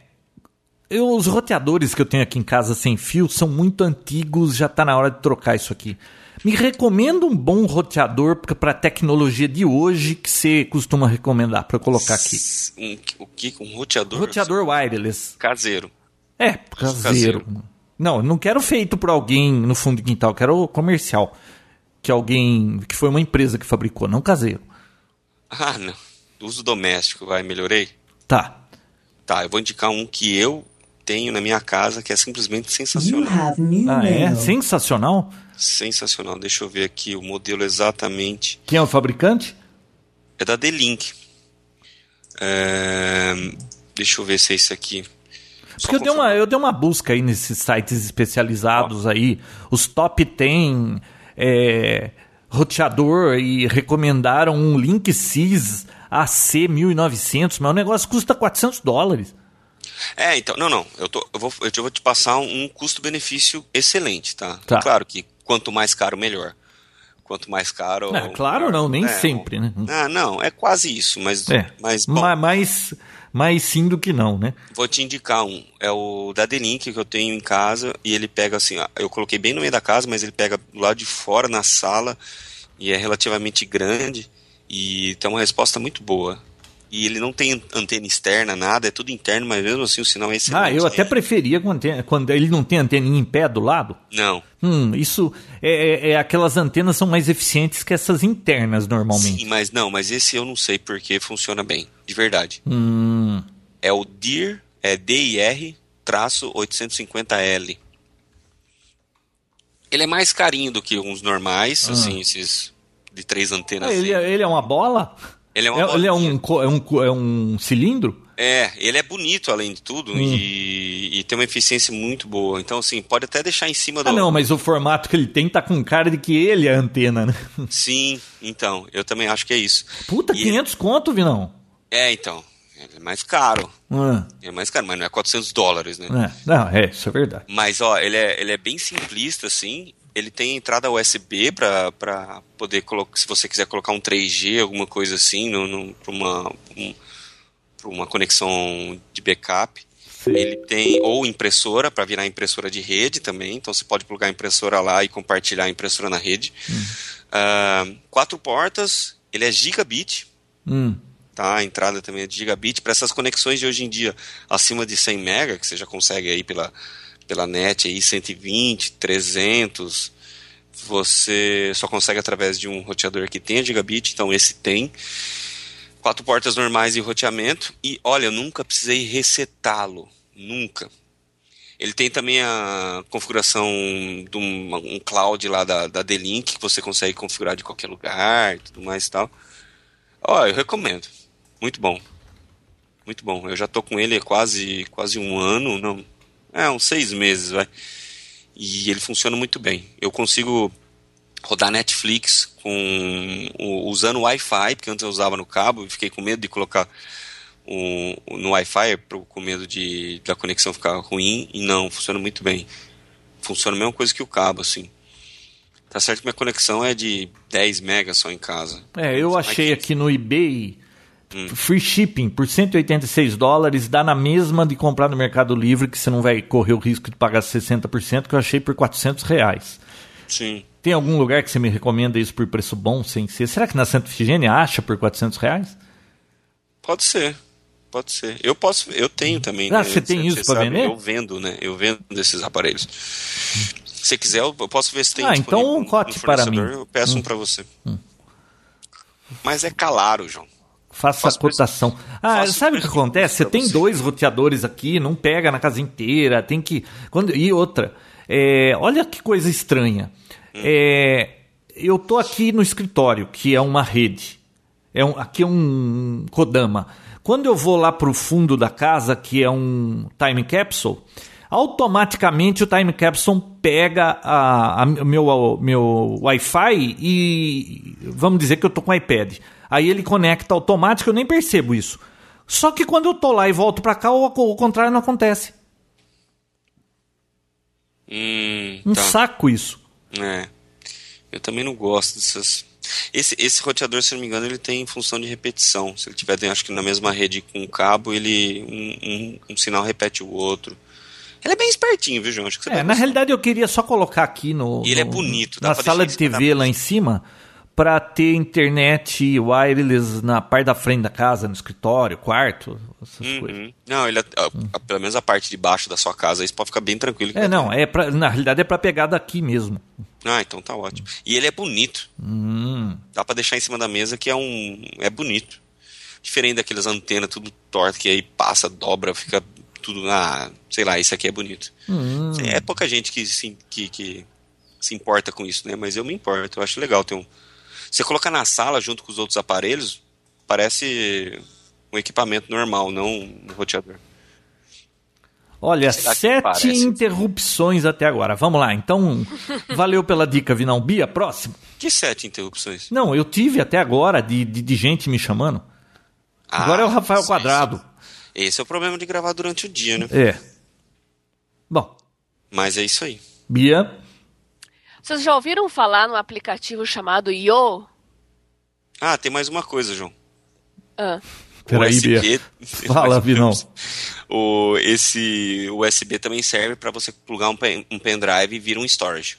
S3: Eu- os roteadores que eu tenho aqui em casa sem fio são muito antigos, já tá na hora de trocar isso aqui. Me recomenda um bom roteador pra- pra tecnologia de hoje que você costuma recomendar eu colocar aqui.
S2: um, o que? Um roteador?
S3: Roteador wireless.
S2: Caseiro.
S3: É, caseiro.
S2: Caseiro.
S3: Não, não quero feito por alguém no fundo de quintal, quero comercial. Que alguém. que foi uma empresa que fabricou, não caseiro.
S2: Ah, não. Uso doméstico, vai, melhorei?
S3: Tá.
S2: Tá, eu vou indicar um que eu tenho na minha casa que é simplesmente sensacional.
S3: Ah, é? Sensacional.
S2: Sensacional. Deixa eu ver aqui o modelo exatamente.
S3: Quem é o fabricante?
S2: É da D-Link. É, deixa eu ver se é isso aqui.
S3: Porque eu dei, uma, eu dei uma busca aí nesses sites especializados aí, os top 10 é, roteador e recomendaram um Link Sys AC1900, mas o negócio custa 400 dólares.
S2: É, então, não, não, eu, tô, eu, vou, eu vou te passar um custo-benefício excelente, tá?
S3: Tá.
S2: Claro que quanto mais caro, melhor. Quanto mais caro.
S3: É, claro não, nem
S2: é,
S3: sempre, né?
S2: Ah, não, é quase isso, mas,
S3: É,
S2: mas bom,
S3: ma- mais, mais sim do que não, né?
S2: vou te indicar um. É o da D-Link que eu tenho em casa e ele pega assim, eu coloquei bem no meio da casa, mas ele pega do lado de fora na sala e é relativamente grande e tem uma resposta muito boa. E ele não tem antena externa, nada, é tudo interno, mas mesmo assim o sinal é excelente.
S3: Ah, eu até preferia quando, tem- quando ele não tem anteninha em pé do lado.
S2: Não,
S3: Hum, isso é, é- é- aquelas antenas são mais eficientes que essas internas normalmente.
S2: sim, mas não, mas esse eu não sei porque funciona bem, de verdade.
S3: Hum,
S2: É o DIR, é DIR traço 850L. Ele é mais carinho do que uns normais, assim, esses de três antenas.
S3: Ah, ele, é, ele é uma bola?
S2: Ele é uma
S3: É- ele é um, é, um, é um cilindro?
S2: É, ele é bonito além de tudo
S3: Hum.
S2: e, e tem uma eficiência muito boa. Então, assim, pode até deixar em cima do.
S3: Ah, não, mas o formato que ele tem tá com cara de que ele é a antena, né?
S2: Sim, então, eu também acho que é isso.
S3: Puta,
S2: E-
S3: 500 conto, Vinão.
S2: É, então. Ele é mais caro.
S3: Ah,
S2: É mais caro, mas não é 400 dólares, né?
S3: é. Não, é, isso é verdade.
S2: Mas, ó, ele é, ele é bem simplista, assim. Ele tem entrada USB pra poder colocar, se você quiser colocar um 3G, alguma coisa assim, pra, uma, um, uma conexão de backup. Ele tem, ou impressora, para virar impressora de rede também. Então você pode plugar a impressora lá e compartilhar a impressora na rede. Ah, quatro portas, ele é gigabit,
S3: Hum.
S2: tá? A entrada também é de gigabit para essas conexões de hoje em dia acima de 100 mega que você já consegue aí pela pela net aí 120, 300. Você só consegue através de um roteador que tenha gigabit, então esse tem. Quatro portas normais de roteamento e olha, eu nunca precisei resetá-lo, nunca. Ele tem também a configuração de um, um cloud lá da, da D-Link que você consegue configurar de qualquer lugar e tudo mais e tal. Ó, eu recomendo. Muito bom. Muito bom. Eu já tô com ele há quase, quase um ano, não. É, uns seis meses, vai. E ele funciona muito bem. Eu consigo rodar Netflix com usando o Wi-Fi, porque antes eu usava no cabo e fiquei com medo de colocar o, no Wi-Fi com medo de da conexão ficar ruim e não, funciona muito bem. Funciona a mesma coisa que o cabo, assim. Tá certo que minha conexão é de 10 megas só em casa.
S3: É, eu achei aqui no eBay. Free shipping por 186 dólares, dá na mesma de comprar no Mercado Livre, que você não vai correr o risco de pagar 60%, que eu achei por 400 reais.
S2: Sim.
S3: Tem algum lugar que você me recomenda isso por preço bom, sem ser? Será que na Santa Efigênia acha por 400 reais?
S2: Pode ser. Pode ser. Eu posso, eu tenho também.
S3: Ah,
S2: né?
S3: você tem isso
S2: sabe,
S3: vender?
S2: Eu vendo, né? Eu vendo esses aparelhos. Se quiser, eu posso ver se tem
S3: Ah, então
S2: um-
S3: cote
S2: um
S3: para mim. Hum.
S2: Eu peço um para você. Mas é calaro, João.
S3: Faça a cotação. Ah, sabe o que acontece? Você tem dois roteadores aqui, não pega na casa inteira, tem que. Quando... E outra, é, olha que coisa estranha.
S2: Hum.
S3: É, eu tô aqui no escritório, que é uma rede. É um, aqui é um Kodama. Quando eu vou lá pro fundo da casa, que é um time capsule, automaticamente o time capsule pega a, a meu, meu Wi-Fi e vamos dizer que eu tô com o iPad. Aí ele conecta automático, eu nem percebo isso. Só que quando eu tô lá e volto para cá, o, o contrário não acontece.
S2: Hum,
S3: Um
S2: tá.
S3: saco isso.
S2: É. Eu também não gosto dessas. Esse, esse roteador, se não me engano, ele tem função de repetição. Se ele tiver, acho que na mesma rede com o cabo, ele um, um, um sinal repete o outro. Ele é bem espertinho, viu, João? Acho que você
S3: É,
S2: vai
S3: na realidade eu queria só colocar aqui no.
S2: E ele é bonito, dá
S3: Na sala de TV lá em cima, para ter internet wireless na parte da frente da casa, no escritório, quarto, essas coisas.
S2: Uhum. Não, ele, a- a- pelo menos a parte de baixo da sua casa, isso pode ficar bem tranquilo.
S3: É, não, é pra, na realidade é para pegar daqui mesmo.
S2: Ah, então tá ótimo. E ele é bonito.
S3: Hum.
S2: Dá pra deixar em cima da mesa que é um. É bonito. Diferente daqueles antenas tudo torto que aí passa, dobra, fica tudo. Ah, sei lá, isso aqui é bonito.
S3: Hum.
S2: É pouca gente que se, que, que se importa com isso, né? Mas eu me importo. Eu acho legal ter um. Você colocar na sala junto com os outros aparelhos, parece. um equipamento normal, não um roteador.
S3: Olha, sete interrupções até agora. Vamos lá, então. Valeu pela dica, Vinão. Bia, próximo.
S2: Que sete interrupções?
S3: Não, eu tive até agora de, de, de gente me chamando. Agora é o Rafael
S2: sim,
S3: Quadrado.
S2: sim. Esse é o problema de gravar durante o dia, né?
S3: É. Bom,
S2: Mas é isso aí.
S3: Bia.
S1: Vocês já ouviram falar num aplicativo chamado Yo?
S2: Ah, tem mais uma coisa, João.
S1: Ah,
S3: Peraí,
S2: USB
S3: Bia. Fala, Vinão.
S2: O, esse USB também serve para você plugar um, pen, um pendrive e vir um storage.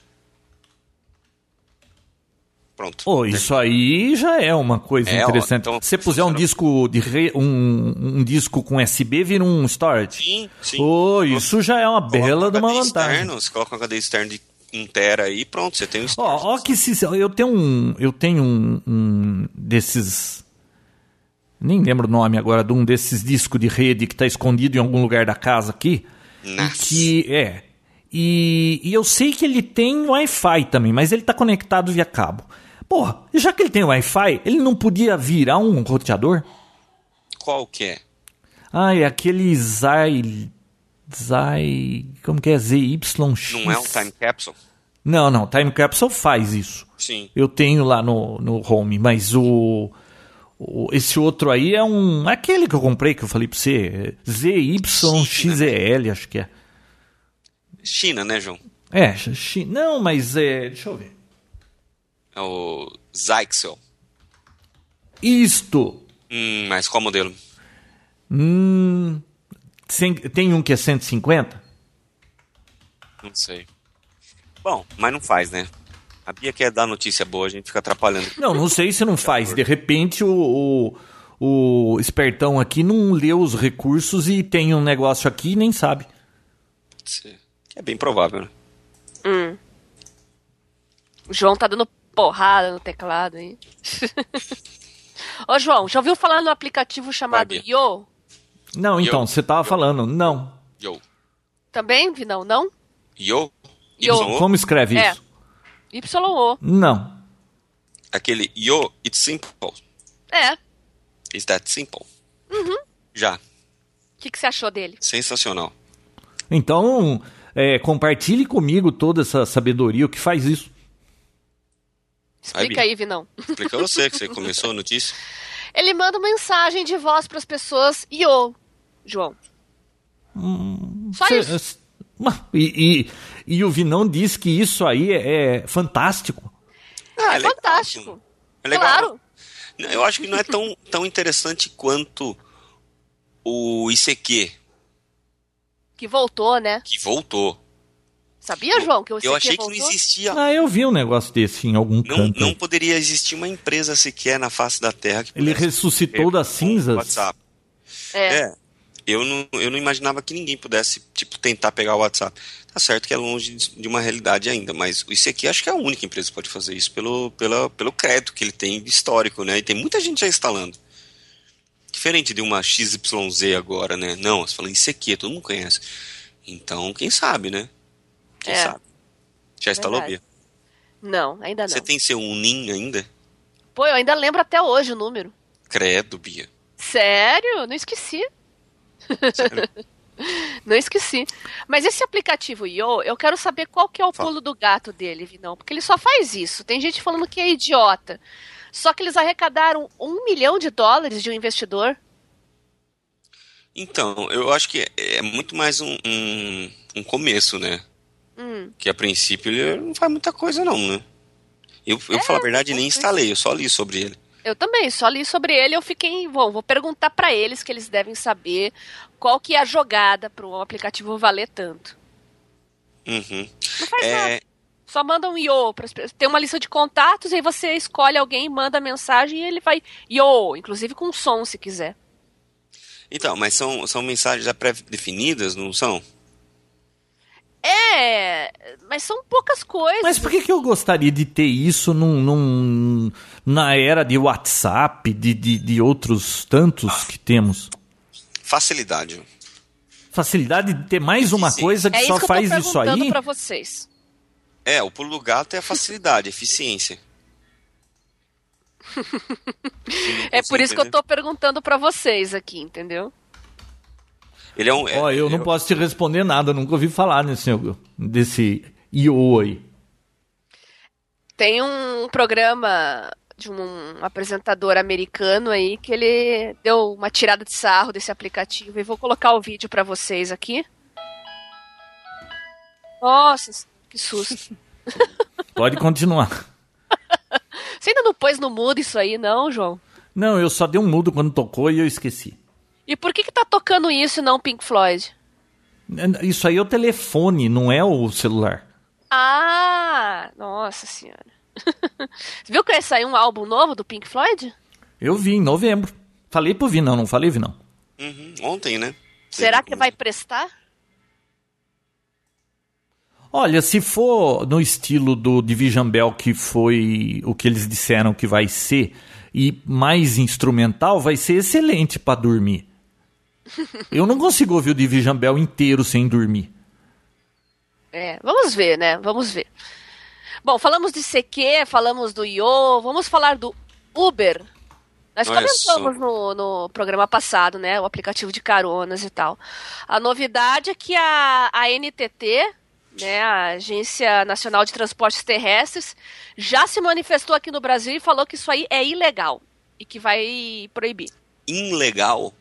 S2: Pronto.
S3: Oh, isso aí já é uma coisa
S2: É, ó,
S3: interessante.
S2: então
S3: Se você puser um disco de re- um, um disco com USB, vira um storage.
S2: Sim, sim.
S3: Oh, isso já é uma bela de uma vantagem.
S2: Externo, você coloca um HD externo de 1 tera aí, pronto, você tem um
S3: Ó, que se eu tenho um, eu tenho um, um desses nem lembro o nome agora de um desses discos de rede que está escondido em algum lugar da casa aqui.
S2: Nossa.
S3: Que é. E, e eu sei que ele tem Wi-Fi também, mas ele está conectado via cabo. Porra, já que ele tem Wi-Fi, ele não podia virar um roteador?
S2: Qual que é?
S3: Ah, é aquele Zai. Zai. Como que é? ZYX.
S2: Não é um time capsule?
S3: Não, não. Time Capsule faz isso.
S2: Sim.
S3: Eu tenho lá no, no home, mas o, o- esse outro aí é um aquele que eu comprei que eu falei pra você, ZYXEL, acho que é.
S2: China, né, João?
S3: É, chi- não, mas é, deixa eu ver.
S2: É o Zyxel.
S3: Isto.
S2: Hum, mas qual modelo?
S3: Hum, tem um que é 150?
S2: Não sei. Bom, mas não faz, né? A Bia quer dar notícia boa, a gente fica atrapalhando.
S3: Não, não sei se não faz. De repente o, o, o espertão aqui não leu os recursos e tem um negócio aqui e nem sabe.
S2: É bem provável, né?
S1: o João tá dando porrada no teclado aí. Ô, João, já ouviu falar no aplicativo chamado. Yo?
S3: Não, então,
S2: Yo.
S3: você tava falando. Não.
S2: Yo.
S1: Também, Vinão? Não?
S2: Yo?
S1: Yo.
S2: YO?
S3: Como escreve
S1: É.
S3: isso?
S1: YO.
S3: Não.
S2: Aquele Yo, it's simple.
S1: É.
S2: Is that simple? Já.
S1: O que, que você achou dele?
S2: Sensacional.
S3: Então, é, compartilhe comigo toda essa sabedoria, o que faz isso.
S1: Explica
S2: Bia.
S1: aí, Vinão.
S2: Explica você, que você começou a notícia.
S1: Ele manda uma mensagem de voz pras pessoas Yo, João. Só
S3: Cê-
S1: isso.
S3: E, e, e o Vinão diz que isso aí é, é fantástico.
S2: Ah,
S1: É
S2: legal.
S1: fantástico.
S2: É legal.
S1: Claro.
S2: Eu acho que não é tão, tão interessante quanto o ICQ,
S1: Que voltou, né?
S2: que voltou.
S1: Sabia, João, que o
S2: Eu
S1: CQ
S2: achei que
S1: voltou?
S2: não existia.
S3: Ah, eu vi um negócio desse em algum
S2: Não,
S3: canto.
S2: não poderia existir uma empresa sequer na face da Terra que
S3: Ele ressuscitou das cinzas.
S2: WhatsApp.
S1: É.
S2: É. Eu não, eu não imaginava que ninguém pudesse, tipo, tentar pegar o WhatsApp. Tá certo que é longe de uma realidade ainda, mas o ICQ acho que é a única empresa que pode fazer isso pelo, pela, pelo crédito que ele tem histórico, né? E tem muita gente já instalando. Diferente de uma XYZ agora, né? Não, você fala ICQ, todo mundo conhece. Então, quem sabe, né? Quem
S1: É.
S2: sabe? Já instalou,
S1: Verdade.
S2: Bia?
S1: Não, ainda não.
S2: Você tem seu Unim ainda?
S1: Pô, eu ainda lembro até hoje o número.
S2: Credo, Bia.
S1: Sério? Não esqueci. Não esqueci. Mas esse aplicativo Yo, eu quero saber qual que é o
S2: Fala.
S1: pulo do gato dele, Vinão. Porque ele só faz isso. Tem gente falando que é idiota. Só que eles arrecadaram um milhão de dólares de um investidor.
S2: Então, eu acho que é é muito mais um, um, um começo, né?
S1: Hum.
S2: Que a princípio ele não faz muita coisa, não, né? Eu, eu
S1: É,
S2: falar a verdade, nem
S1: pouco
S2: instalei, eu só li sobre ele.
S1: Eu também, só li sobre ele, eu fiquei, bom, vou perguntar pra eles que eles devem saber qual que é a jogada para o aplicativo valer tanto.
S2: Uhum.
S1: Não faz nada.
S2: É,
S1: Só manda um yo. pras pessoas. Tem uma lista de contatos, aí você escolhe alguém, manda a mensagem e ele vai yo, inclusive com som se quiser.
S2: então, mas são, são mensagens já pré-definidas, não são?
S1: É, mas são poucas coisas.
S3: Mas por que, que eu gostaria de ter isso num, num- na era de WhatsApp, de, de, de outros tantos que temos?
S2: Facilidade.
S3: Facilidade de ter mais uma
S2: Sim.
S3: coisa que
S1: é
S3: só
S1: isso que
S3: faz
S1: eu tô
S3: isso
S1: perguntando
S3: aí?
S1: pra vocês.
S2: É, o pulo do gato é a facilidade, a eficiência.
S1: é por isso que eu tô perguntando para vocês aqui, entendeu?
S2: Ele é um.
S3: Ó, eu não posso te responder nada, nunca ouvi falar nesse, desse IO aí.
S1: Tem um programa de um apresentador americano aí que ele deu uma tirada de sarro desse aplicativo e vou colocar o vídeo para vocês aqui. Nossa, que susto.
S3: Pode continuar.
S1: Você ainda não pôs no mudo isso aí, não, João?
S3: Não, eu só dei um mudo quando tocou e eu esqueci.
S1: E por que que tá tocando isso e não Pink Floyd?
S3: Isso aí é o telefone, não é o celular.
S1: Ah, nossa senhora. Você viu que vai sair um álbum novo do Pink Floyd?
S3: Eu vi em novembro. Falei pro Vinão, não falei, Vinão?
S2: Uhum, ontem, né?
S1: Será que vai prestar?
S3: Olha, se for no estilo do Division Bell, que foi o que eles disseram que vai ser, e mais instrumental, vai ser excelente para dormir. Eu não consigo ouvir o Division Bell inteiro sem dormir.
S1: É, vamos ver, né? Vamos ver. Bom, falamos de CQ, falamos do IO, vamos falar do Uber. Nós comentamos no, no programa passado, né? O aplicativo de caronas e tal. A novidade é que a, a NTT, né, a Agência Nacional de Transportes Terrestres, já se manifestou aqui no Brasil e falou que isso aí é ilegal e que vai proibir.
S2: Ilegal?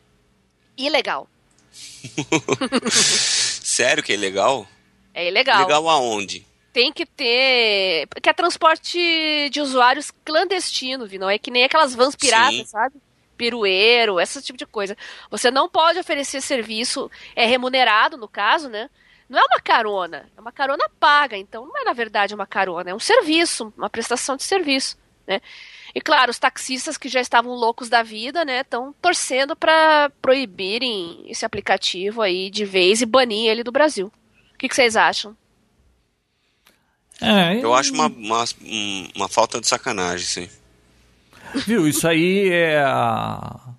S1: Ilegal.
S2: Sério que é ilegal?
S1: É ilegal.
S2: Ilegal aonde?
S1: Tem que ter. Que é transporte de usuários clandestino, viu? Não é que nem aquelas vans piratas, Sim. sabe? Pirueiro, esse tipo de coisa. Você não pode oferecer serviço, é remunerado no caso, né? não é uma carona, é uma carona paga, então não é na verdade uma carona, é um serviço, uma prestação de serviço, né? E claro, os taxistas que já estavam loucos da vida, né, estão torcendo para proibirem esse aplicativo aí de vez e banir ele do Brasil. O que, que vocês acham?
S2: É, eu... eu acho uma, uma, uma falta de sacanagem, sim.
S3: Viu, isso aí é a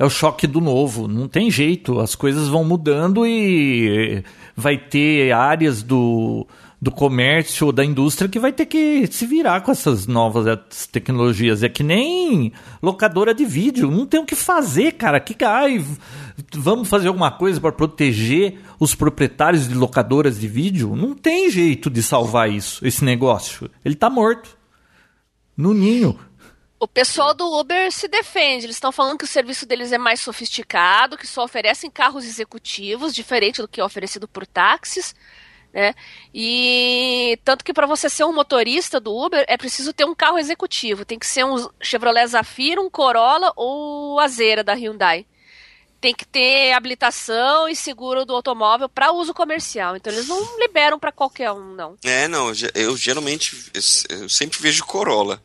S3: é o choque do novo. Não tem jeito, as coisas vão mudando e vai ter áreas do, do comércio ou da indústria que vai ter que se virar com essas novas tecnologias. É que nem locadora de vídeo, não tem o que fazer, cara. Que ai, vamos fazer alguma coisa para proteger os proprietários de locadoras de vídeo? Não tem jeito de salvar isso, esse negócio. Ele tá morto. No ninho.
S1: O pessoal do Uber se defende. Eles estão falando que o serviço deles é mais sofisticado, que só oferecem carros executivos, diferente do que é oferecido por táxis. Né? E tanto que para você ser um motorista do Uber é preciso ter um carro executivo. Tem que ser um Chevrolet Zafira, um Corolla ou Azera da Hyundai. Tem que ter habilitação e seguro do automóvel para uso comercial. Então eles não liberam para qualquer um, não.
S2: É, não. Eu geralmente eu sempre vejo Corolla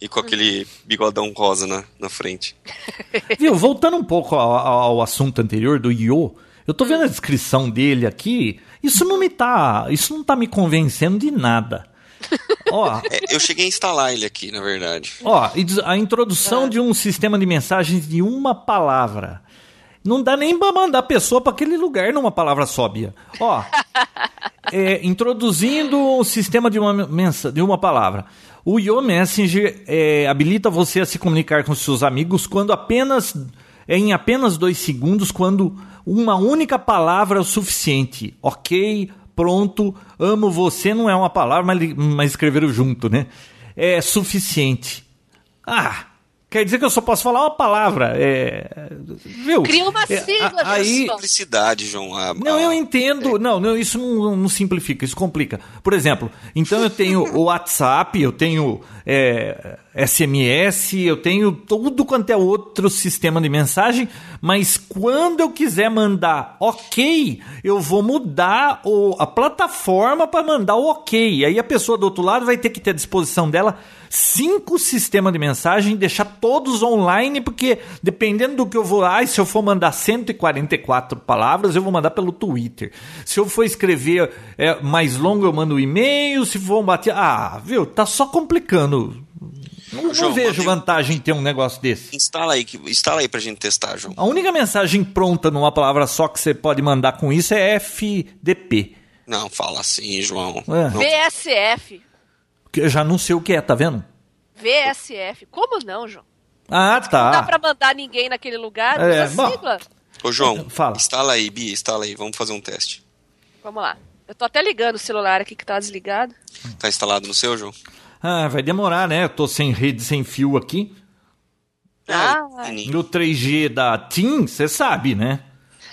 S2: e com aquele bigodão rosa na, na frente.
S3: Viu, voltando um pouco ao, ao assunto anterior do Io, eu tô vendo a descrição dele aqui, isso não me tá, isso não tá me convencendo de nada.
S2: Ó, é, eu cheguei a instalar ele aqui, na verdade.
S3: Ó, a introdução é. de um sistema de mensagens de uma palavra. Não dá nem pra mandar a pessoa para aquele lugar numa palavra sóbia. Ó, é, introduzindo o sistema de uma, mensa, de uma palavra. O Yo Messenger é, habilita você a se comunicar com seus amigos quando apenas em apenas dois segundos, quando uma única palavra é o suficiente. Ok, pronto, amo você não é uma palavra, mas, mas escreveram junto, né? É suficiente. Ah, Quer dizer que eu só posso falar uma palavra. É,
S1: viu? Cria uma é, sigla,
S2: é, aí, Simplicidade, João. A,
S3: não, eu entendo. É. Não, não, isso não, não, simplifica, isso complica. Por exemplo, então eu tenho o WhatsApp, eu tenho é, SMS, eu tenho tudo quanto é outro sistema de mensagem, mas quando eu quiser mandar ok, eu vou mudar o, a plataforma para mandar o ok. Aí a pessoa do outro lado vai ter que ter à disposição dela cinco sistemas de mensagem, deixar todos online, porque dependendo do que eu vou. Ah, se eu for mandar 144 palavras, eu vou mandar pelo Twitter. Se eu for escrever é, mais longo, eu mando um e-mail. Se for bater. Ah, viu? Tá só complicando. Não, João, não vejo vantagem em ter um negócio desse.
S2: Instala aí, instala aí pra gente testar, João.
S3: A única mensagem pronta numa palavra só que você pode mandar com isso é FDP.
S2: Não, fala assim, João.
S1: É. VSF
S3: eu já não sei o que é, tá vendo?
S1: VSF. Como não, João?
S3: Ah, tá.
S1: Não dá pra mandar ninguém naquele lugar?
S3: É,
S1: Usa
S3: bom.
S1: sigla.
S2: Ô, João,
S3: Fala.
S2: instala aí, Bia, instala aí. Vamos fazer um teste.
S1: Vamos lá. Eu tô até ligando o celular aqui que tá desligado.
S2: Tá instalado no seu, João?
S3: Ah, vai demorar, né? Eu tô sem rede, sem fio aqui.
S1: Ah,
S2: pequenininho.
S3: No 3G da TIM, você sabe, né?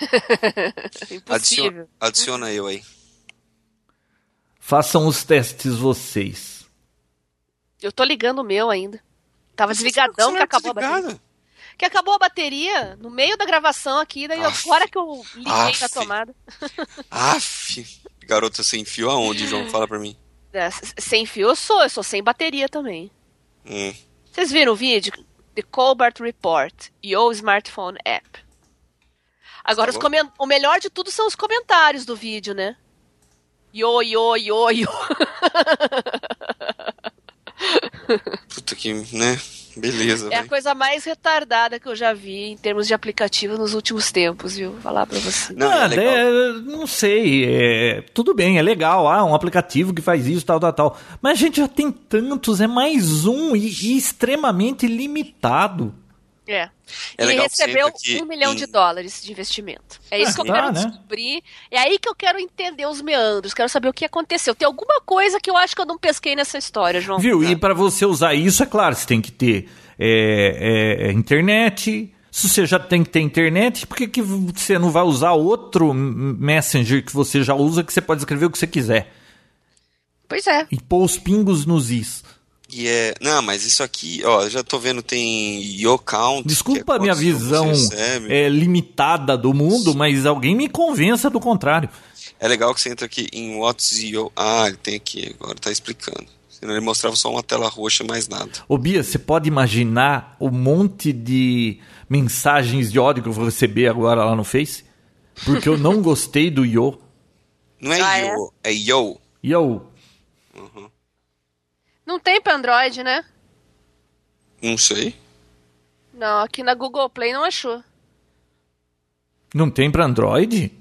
S1: impossível.
S2: Adiciona, adiciona eu aí.
S3: Façam os testes vocês.
S1: Eu tô ligando o meu ainda. Tava desligadão que acabou a bateria.
S2: desligado.
S1: Que acabou a bateria no meio da gravação aqui, daí
S2: Aff.
S1: agora que eu liguei
S2: Aff.
S1: na tomada.
S2: Aff. Garota sem fio aonde, João? Fala pra mim.
S1: É, Sem fio eu sou, eu sou sem bateria também.
S2: Hum.
S1: Vocês viram o vídeo? The Colbert Report, Yo Smartphone App. Agora, os
S2: Tá
S1: o melhor de tudo são os comentários do vídeo, né? Yo, yo, yo, yo.
S2: Que, né? Beleza,
S1: É a coisa mais retardada que eu já vi em termos de aplicativo nos últimos tempos, viu? Vou falar pra você.
S2: Não, é
S3: é, não sei. é, tudo bem, é legal. Ah, um aplicativo que faz isso, tal, tal, tal. Mas a gente já tem tantos, é mais um e, e extremamente limitado.
S1: É.
S2: É
S1: Ele
S2: que
S1: recebeu
S2: aqui
S1: um milhão de dólares de investimento. É isso
S3: Ah,
S1: que eu
S3: tá,
S1: quero
S3: né?
S1: descobrir. É aí que eu quero entender os meandros. Quero saber o que aconteceu. Tem alguma coisa que eu acho que eu não pesquei nessa história, João.
S3: Viu? E para você usar isso, é claro, você tem que ter é, é, internet. Se você já tem que ter internet, por que, que você não vai usar outro Messenger que você já usa, que você pode escrever o que você quiser?
S1: Pois é.
S3: E pôr os pingos nos is.
S2: E é. Não, mas isso aqui, ó, eu já tô vendo, tem Yo Count.
S3: Desculpa
S2: é
S3: a minha visão é, limitada do mundo, mas alguém me convença do contrário.
S2: É legal que você entra aqui em What's Yo. Ah, ele tem aqui, agora tá explicando. Senão ele mostrava só uma tela roxa, mais nada.
S3: Ô Bia, você pode imaginar o monte de mensagens de ódio que eu vou receber agora lá no Face? Porque eu não gostei do Yo.
S2: Não é
S1: Ah,
S2: Yo, é Yo.
S3: Yo.
S1: Não tem pra Android, né?
S2: Não sei.
S1: Não, aqui na Google Play não achou.
S3: Não tem pra Android?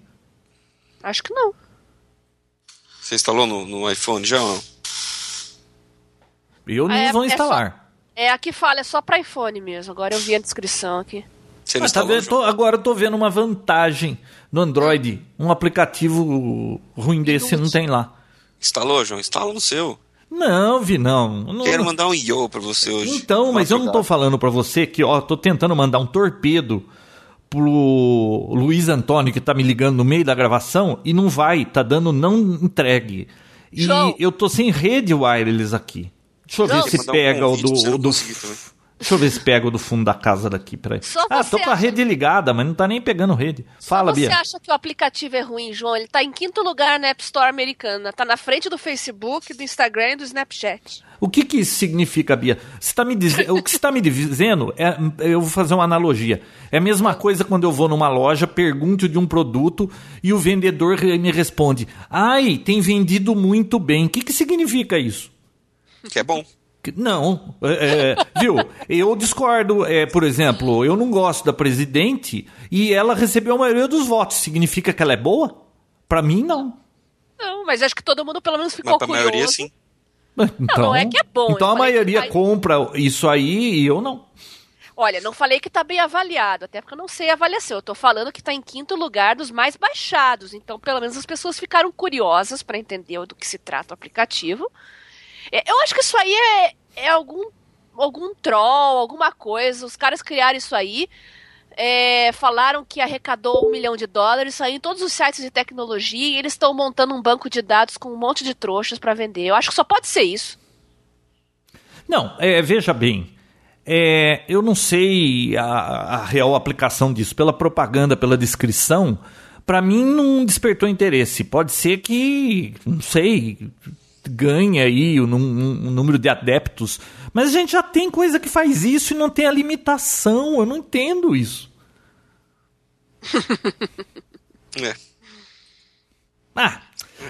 S1: Acho que não.
S2: Você instalou no, no iPhone já ou não?
S3: Eu não
S1: Ah, é-
S3: vou
S1: é
S3: instalar.
S1: É, aqui fala, é só pra iPhone mesmo. Agora eu vi a descrição aqui.
S2: Você não
S3: Ah, tá
S2: instalou?
S3: vendo? Tô- agora eu tô vendo uma vantagem no Android. Um aplicativo ruim desse não tem lá.
S2: Instalou, João? Instala no seu.
S3: Não, vi não. Não-
S2: Quero mandar um Yo pra você hoje.
S3: Então, mas eu não tô falando pra você que, ó, tô tentando mandar um torpedo pro Luiz Antônio que tá me ligando no meio da gravação e não vai, tá dando não entregue. E
S1: João.
S3: eu tô sem rede wireless aqui. Deixa eu ver se
S2: um
S3: pega o
S2: convite você
S3: do,
S2: não
S3: do. Deixa eu ver se pega o do fundo da casa daqui, peraí.
S1: Só
S3: Ah,
S1: você
S3: tô com a rede ligada, mas não tá nem pegando rede. Fala,
S1: Só você
S3: Bia.
S1: acha que o aplicativo é ruim, João? Ele tá em quinto lugar na App Store americana. Tá na frente do Facebook, do Instagram e do Snapchat.
S3: O que que isso significa, Bia? Você tá me dize- o que você está me dizendo é, eu vou fazer uma analogia. É a mesma coisa quando eu vou numa loja, pergunto de um produto e o vendedor me responde: "Ai, tem vendido muito bem". O que que significa isso?
S2: Que é bom.
S3: Não, é, é, viu? Eu discordo. É, por exemplo, eu não gosto da presidente e ela recebeu a maioria dos votos. Significa que ela é boa? Pra mim, não.
S1: Não, mas acho que todo mundo pelo menos ficou
S2: Mas pra
S1: curioso.
S2: maioria, sim.
S3: Então,
S1: não é que é bom,
S3: Então a maioria
S1: vai-
S3: compra isso aí e eu não.
S1: Olha, não falei que tá bem avaliado, até porque eu não sei a avaliação. Eu tô falando que tá em quinto lugar dos mais baixados. Então, pelo menos as pessoas ficaram curiosas para entender do que se trata o aplicativo. É, Eu acho que isso aí é, é algum, algum troll, alguma coisa. Os caras criaram isso aí. é, falaram que arrecadou um milhão de dólares, saiu em todos os sites de tecnologia e eles estão montando um banco de dados com um monte de trouxas para vender. Eu acho que só pode ser isso.
S3: Não, é, veja bem. é, eu não sei a, a real aplicação disso. Pela propaganda, pela descrição, para mim não despertou interesse. Pode ser que, não sei, ganhe aí o num- um número de adeptos. Mas a gente já tem coisa que faz isso e não tem a limitação. Eu não entendo isso.
S2: É.
S3: Ah,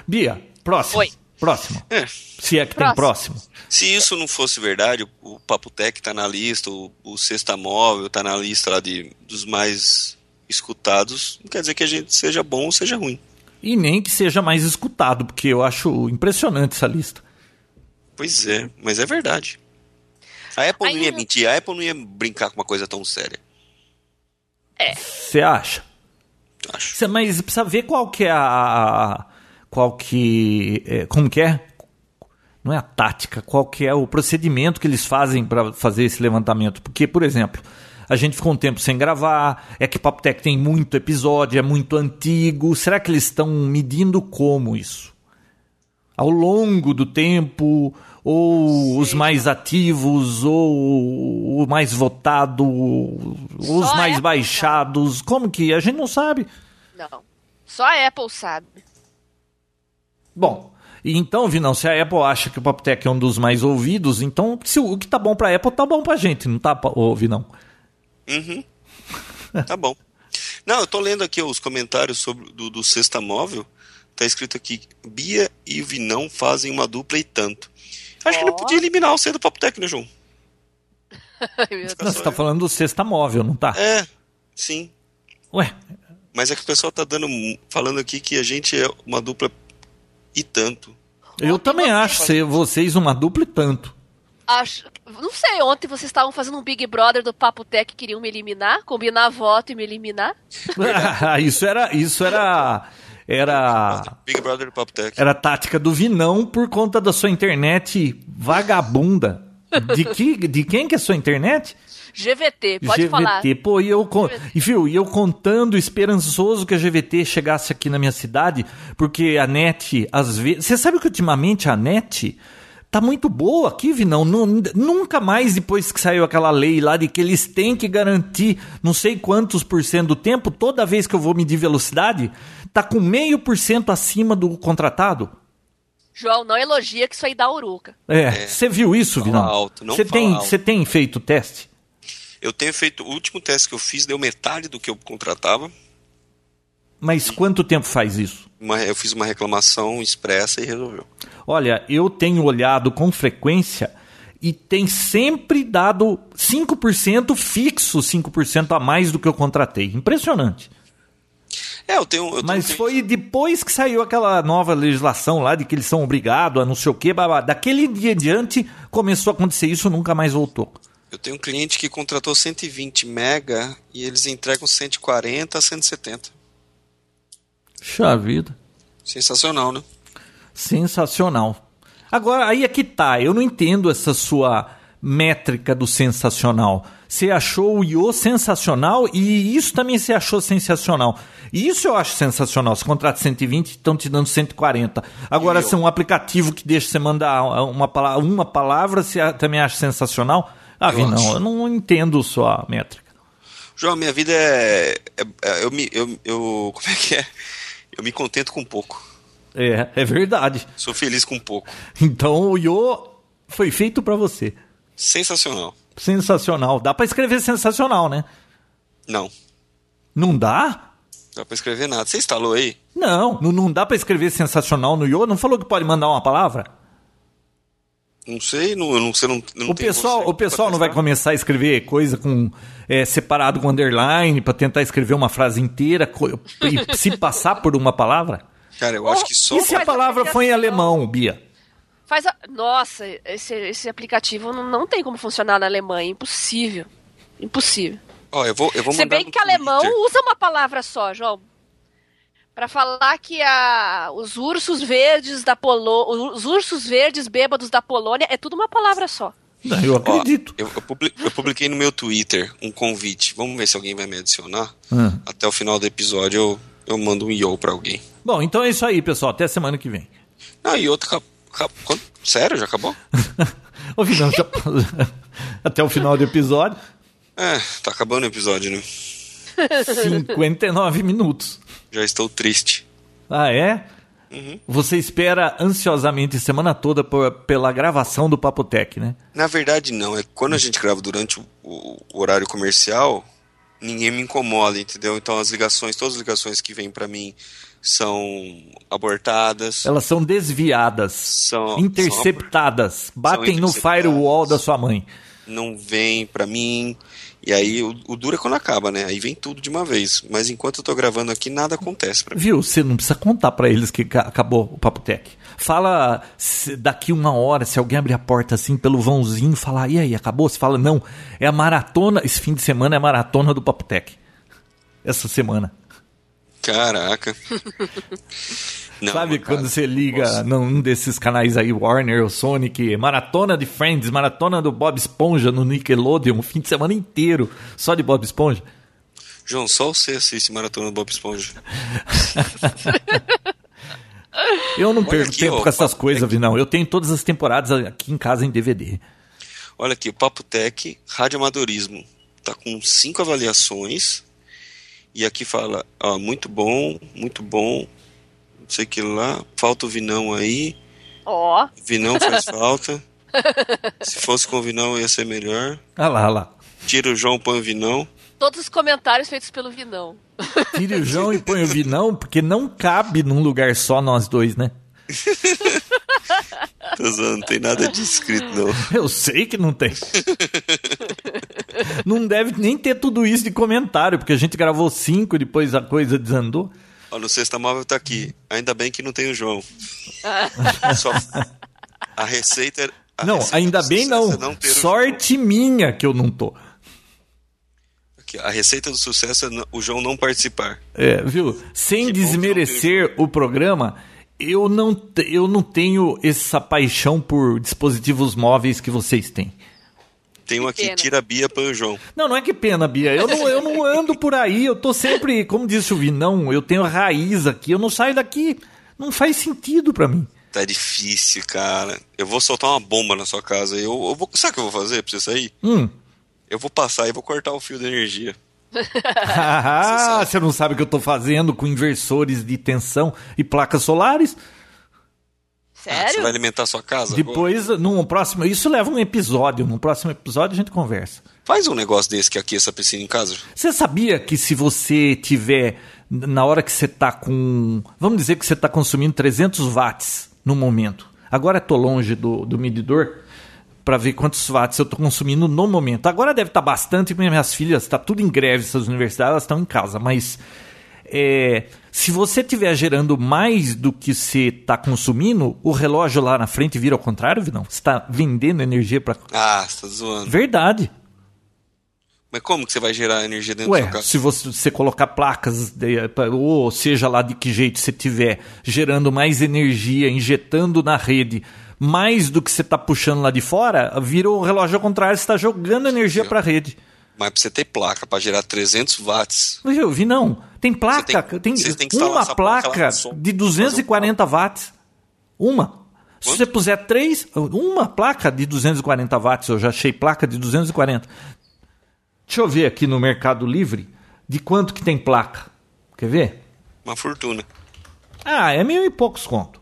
S3: Bia, próximo.
S1: Oi.
S3: Próximo.
S2: É.
S3: Se é que tem próximo.
S2: Se isso não fosse verdade, o, o Papo Tech tá na lista, o, o Sexta Móvel tá na lista lá de, dos mais escutados, não quer dizer que a gente seja bom ou seja ruim.
S3: E nem que seja mais escutado, porque eu acho impressionante essa lista.
S2: Pois é, mas é verdade. A Apple não
S1: Aí-
S2: ia mentir, a Apple não ia brincar com uma coisa tão séria.
S3: Você acha?
S2: Acho.
S3: Cê- mas precisa ver qual que é a. Qual que. é, como que é? Não é a tática, qual que é o procedimento que eles fazem para fazer esse levantamento. Porque, por exemplo, a gente ficou um tempo sem gravar, é que Papo Tech tem muito episódio, é muito antigo. Será que eles estão medindo como isso? Ao longo do tempo, ou os mais ativos, ou o mais votado, os
S1: Só
S3: mais baixados? Como que? A gente não sabe.
S1: Não. Só a Apple sabe.
S3: Bom, então, Vinão, se a Apple acha que o Poptech é um dos mais ouvidos, então se o que tá bom pra Apple tá bom pra gente, não tá, ô, Vinão?
S2: Uhum. Tá bom. Não, eu tô lendo aqui os comentários sobre do, do Sexta Móvel. Tá escrito aqui: Bia e o Vinão fazem uma dupla e tanto. Acho que
S1: Ó.
S2: não podia eliminar o C do Papo Tech, né, João?
S3: Não, você tá falando do Sexta Móvel, não tá?
S2: É, sim.
S3: Ué,
S2: Mas é que o pessoal tá dando, falando aqui que a gente é uma dupla e tanto.
S3: eu também acho ser vocês uma dupla e tanto.
S1: Acho, não sei, ontem vocês estavam fazendo um Big Brother do Papo Tech que queriam me eliminar, combinar voto e me eliminar.
S3: isso era. Isso era. Era.
S2: Big Brother do Papo Tech.
S3: Era tática do Vinão por conta da sua internet vagabunda. De, que, de quem que é sua internet?
S1: GVT, pode
S3: GVT.
S1: falar.
S3: Pô, e eu, con- e, viu, e eu contando, esperançoso que a GVT chegasse aqui na minha cidade, porque a net, às vezes. Você sabe que ultimamente a net tá muito boa aqui, Vinão. Nu- Nunca mais depois que saiu aquela lei lá de que eles têm que garantir não sei quantos por cento do tempo, toda vez que eu vou medir velocidade, tá com meio por cento acima do contratado.
S1: João, não elogia que isso aí dá uruca.
S3: É, você viu isso,
S2: Fala
S3: Vinão?
S2: alto, não
S3: Você tem,
S2: alto.
S3: você tem feito teste?
S2: Eu tenho feito. O último teste que eu fiz deu metade do que eu contratava.
S3: Mas quanto tempo faz isso?
S2: Uma- eu fiz uma reclamação expressa e resolveu.
S3: Olha, eu tenho olhado com frequência e tem sempre dado 5% fixo, 5% a mais do que eu contratei. Impressionante.
S2: É, eu tenho. Eu tenho
S3: Mas foi depois que saiu aquela nova legislação lá de que eles são obrigados a não sei o quê, babá. daquele dia em diante começou a acontecer isso, nunca mais voltou.
S2: Eu tenho um cliente que contratou 120 mega e eles entregam 140 a 170.
S3: Puxa vida.
S2: Sensacional, né?
S3: Sensacional. Agora, aí é que tá. Eu não entendo essa sua métrica do sensacional. Você achou o Io sensacional e isso também você achou sensacional. E Isso eu acho sensacional. Você contrata 120 estão te dando 140. Agora, se é um aplicativo que deixa você mandar uma palavra, uma palavra você também acha sensacional? Ah,
S2: Eu
S3: não,
S2: acho.
S3: eu não entendo sua métrica.
S2: João, minha vida é. é- é- eu, me, eu, eu. Como é que é? Eu me contento com pouco.
S3: É, é verdade.
S2: Sou feliz com pouco.
S3: Então o Io foi feito para você.
S2: Sensacional.
S3: Sensacional. Dá para escrever sensacional, né?
S2: Não,
S3: Não dá?
S2: dá pra escrever nada. Você instalou aí?
S3: Não, não, não dá pra escrever sensacional no Yo. Não falou que pode mandar uma palavra?
S2: Não sei, não, não sei. Não, não
S3: o pessoal,
S2: você
S3: o pessoal não vai começar a escrever coisa com é, separado com underline pra tentar escrever uma frase inteira e se passar por uma palavra?
S2: Cara, eu acho que só.
S3: E se a palavra foi em alemão, Bia?
S1: Faz a... Nossa, esse, esse aplicativo não, não tem como funcionar na Alemanha. Impossível. Impossível.
S2: Ó, eu vou, eu vou
S1: Se
S2: mandar
S1: bem que alemão usa uma palavra só, João. Pra falar que a, os ursos verdes da Polônia. Os ursos verdes bêbados da Polônia é tudo uma palavra só.
S3: Não, Eu
S2: Ó,
S3: acredito.
S2: eu, eu publi- eu publiquei no meu Twitter um convite. Vamos ver se alguém vai me adicionar.
S3: Hum.
S2: Até o final do episódio eu, eu mando um yo pra alguém.
S3: Bom, então é isso aí, pessoal. Até semana que vem.
S2: Não, e quando- Sério? Já acabou?
S3: Ô, Vinão, já- Até o final do episódio,
S2: É, tá acabando o episódio, né?
S3: 59 minutos.
S2: Já estou triste.
S3: Ah, é?
S2: Uhum.
S3: Você espera ansiosamente semana toda por- pela gravação do Papotec, né?
S2: Na verdade, não. É quando a gente grava durante o- o horário comercial, ninguém me incomoda, entendeu? Então as ligações, todas as ligações que vêm pra mim são abortadas.
S3: Elas são desviadas,
S2: São-
S3: interceptadas, batem no
S2: interceptadas.
S3: firewall da sua mãe.
S2: não vem pra mim. E aí o, o duro é quando acaba, né? Aí vem tudo de uma vez. Mas enquanto eu tô gravando aqui, nada acontece pra mim.
S3: Viu? Você não precisa contar pra eles que ca- acabou o Papo Tech. Fala daqui uma hora, se alguém abrir a porta assim pelo vãozinho, falar, e aí, acabou? Você fala, não, é a maratona, esse fim de semana é a maratona do Papo Tech. Essa semana.
S2: Caraca. Não,
S3: Sabe
S2: cara,
S3: quando você liga
S2: posso.
S3: num desses canais aí, Warner ou Sonic, maratona de Friends, maratona do Bob Esponja no Nickelodeon, fim de semana inteiro, só de Bob Esponja?
S2: João, só você assiste Maratona do Bob Esponja.
S3: Eu não
S2: Olha
S3: perco
S2: aqui,
S3: tempo
S2: ó,
S3: com essas
S2: Papo
S3: coisas,
S2: Tech.
S3: Vinão. Eu tenho todas as temporadas aqui em casa em DVD.
S2: Olha aqui, o Papo Tech, Rádio Amadorismo. Tá com cinco avaliações. E aqui fala, ó, muito bom, muito bom. Não sei o que lá. Falta o Vinão aí.
S1: Ó,
S2: Vinão faz falta. Se fosse com o Vinão ia ser melhor.
S3: Olha lá, olha lá.
S2: Tira o João, põe o Vinão.
S1: todos os comentários feitos pelo Vinão.
S3: Tire o João e põe o Vinão, porque não cabe num lugar só nós dois, né?
S2: Tô zoando, não tem nada disso escrito, não.
S3: Eu sei que não tem. Não deve nem ter tudo isso de comentário, porque a gente gravou cinco e depois a coisa desandou.
S2: Ó, no Sexta Móvel tá aqui. Ainda bem que não tem o João. Só a receita. a
S3: não,
S2: receita
S3: ainda bem não.
S2: é ter o
S3: Sorte minha que eu não tô.
S2: Aqui, a receita do sucesso é o João não participar.
S3: É, viu? Sem
S2: Que que
S3: desmerecer o programa, eu não, eu não tenho essa paixão por dispositivos móveis que vocês têm.
S2: Tem um aqui,
S1: pena.
S2: tira a Bia, põe o João.
S3: Não, não é que pena, Bia. Eu não, eu não ando por aí. Eu tô sempre, como disse o Vinão, eu tenho raiz aqui. Eu não saio daqui. Não faz sentido pra mim.
S2: Tá difícil, cara. Eu vou soltar uma bomba na sua casa. Eu, eu vou, sabe o que eu vou fazer pra você sair?
S3: Hum.
S2: Eu vou passar e vou cortar o fio de energia.
S3: Ah, você não sabe o que eu tô fazendo com inversores de tensão e placas solares?
S2: Ah, você
S1: Sério?
S2: vai alimentar a sua casa? agora?
S3: Depois, num próximo. Isso leva um episódio. No próximo episódio a gente conversa.
S2: Faz um negócio desse que aqueça a piscina em casa.
S3: Você sabia que se você tiver, na hora que você tá com. Vamos dizer que você tá consumindo 300 watts no momento. Agora eu tô longe do, do medidor para ver quantos watts eu tô consumindo no momento. Agora deve estar bastante, porque minhas filhas, tá tudo em greve, essas universidades, elas estão em casa. Mas é, se você estiver gerando mais do que você está consumindo, o relógio lá na frente vira ao contrário, Vinão? Você está vendendo energia para.
S2: Ah, você tá zoando.
S3: Verdade.
S2: Mas como que você vai gerar energia dentro
S3: Ué,
S2: sua casa?
S3: se você, você colocar placas, de- ou seja lá de que jeito você tiver, gerando mais energia, injetando na rede, mais do que você está puxando lá de fora, vira o relógio ao contrário, você está jogando energia para a rede.
S2: Mas pra você ter placa pra gerar 300 watts,
S3: Eu vi, não. Tem placa,
S2: Você tem-
S3: tem,
S2: tem
S3: uma
S2: placa
S3: placa de 240 watts. Uma. Se
S2: Quanto?
S3: você puser três, uma placa de 240 watts, eu já achei placa de 240. Deixa eu ver aqui no Mercado Livre de quanto que tem placa. Quer ver?
S2: uma fortuna.
S3: Ah, é mil e poucos conto.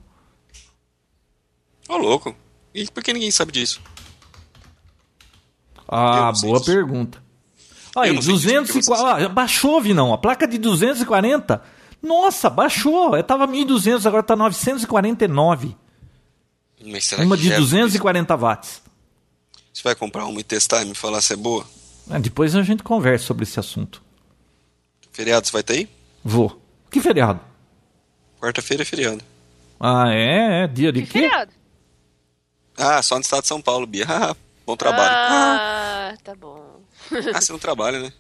S2: Ô, louco. E por que ninguém sabe disso?
S3: Ah, boa
S2: disso.
S3: pergunta. Aí,
S2: Eu não sei disso, porque
S3: 240. Ah, baixou, Vinão. A placa de 240. Nossa, baixou. Eu tava 1.200, agora tá 949.
S2: Mas será
S3: Uma
S2: que
S3: de
S2: gera
S3: 240 watts.
S2: Você vai comprar uma e testar e me falar se é boa?
S3: Ah, depois a gente conversa sobre esse assunto.
S2: Feriado você vai ter aí?
S3: Vou. Que feriado?
S2: Quarta-feira é feriado.
S3: Ah, é? é. Dia de
S1: Que
S3: quê?
S1: feriado?
S2: Ah, só no estado de São Paulo, Bia. Ah, Bom trabalho.
S1: Ah, tá bom.
S2: Ah, você não trabalha, né?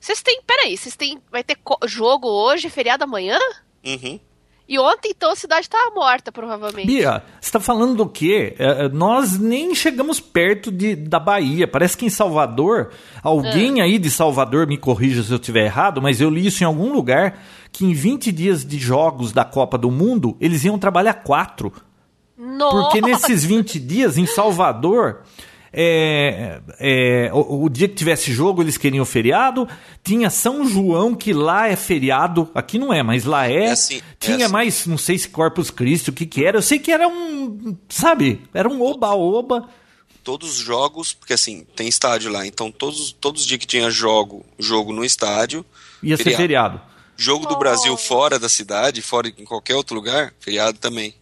S1: Vocês têm. Peraí, vocês têm. Vai ter jogo hoje, feriado amanhã?
S2: Uhum.
S1: E ontem, então, a cidade tava morta, provavelmente.
S3: Bia, você tá falando do quê? É, é, nós nem chegamos perto de, da Bahia. Parece que em Salvador, alguém aí de Salvador me corrija se eu estiver errado, mas eu li isso em algum lugar que em 20 dias de jogos da Copa do Mundo, eles iam trabalhar quatro.
S1: Nossa!
S3: Porque nesses 20 dias, em Salvador, é, é, o, o dia que tivesse jogo, eles queriam feriado. Tinha São João, que lá é feriado. Aqui não é, mas lá é.
S2: É assim, é
S3: Tinha
S2: assim.
S3: mais, não sei se Corpus Christi, o que que era. Eu sei que era um, sabe, era um oba-oba.
S2: Todos os jogos, porque assim, tem estádio lá, então todos, todos os dias que tinha jogo, jogo no estádio,
S3: Ia ser feriado.
S2: Jogo do
S1: Oh.
S2: Brasil fora da cidade, fora em qualquer outro lugar, feriado também.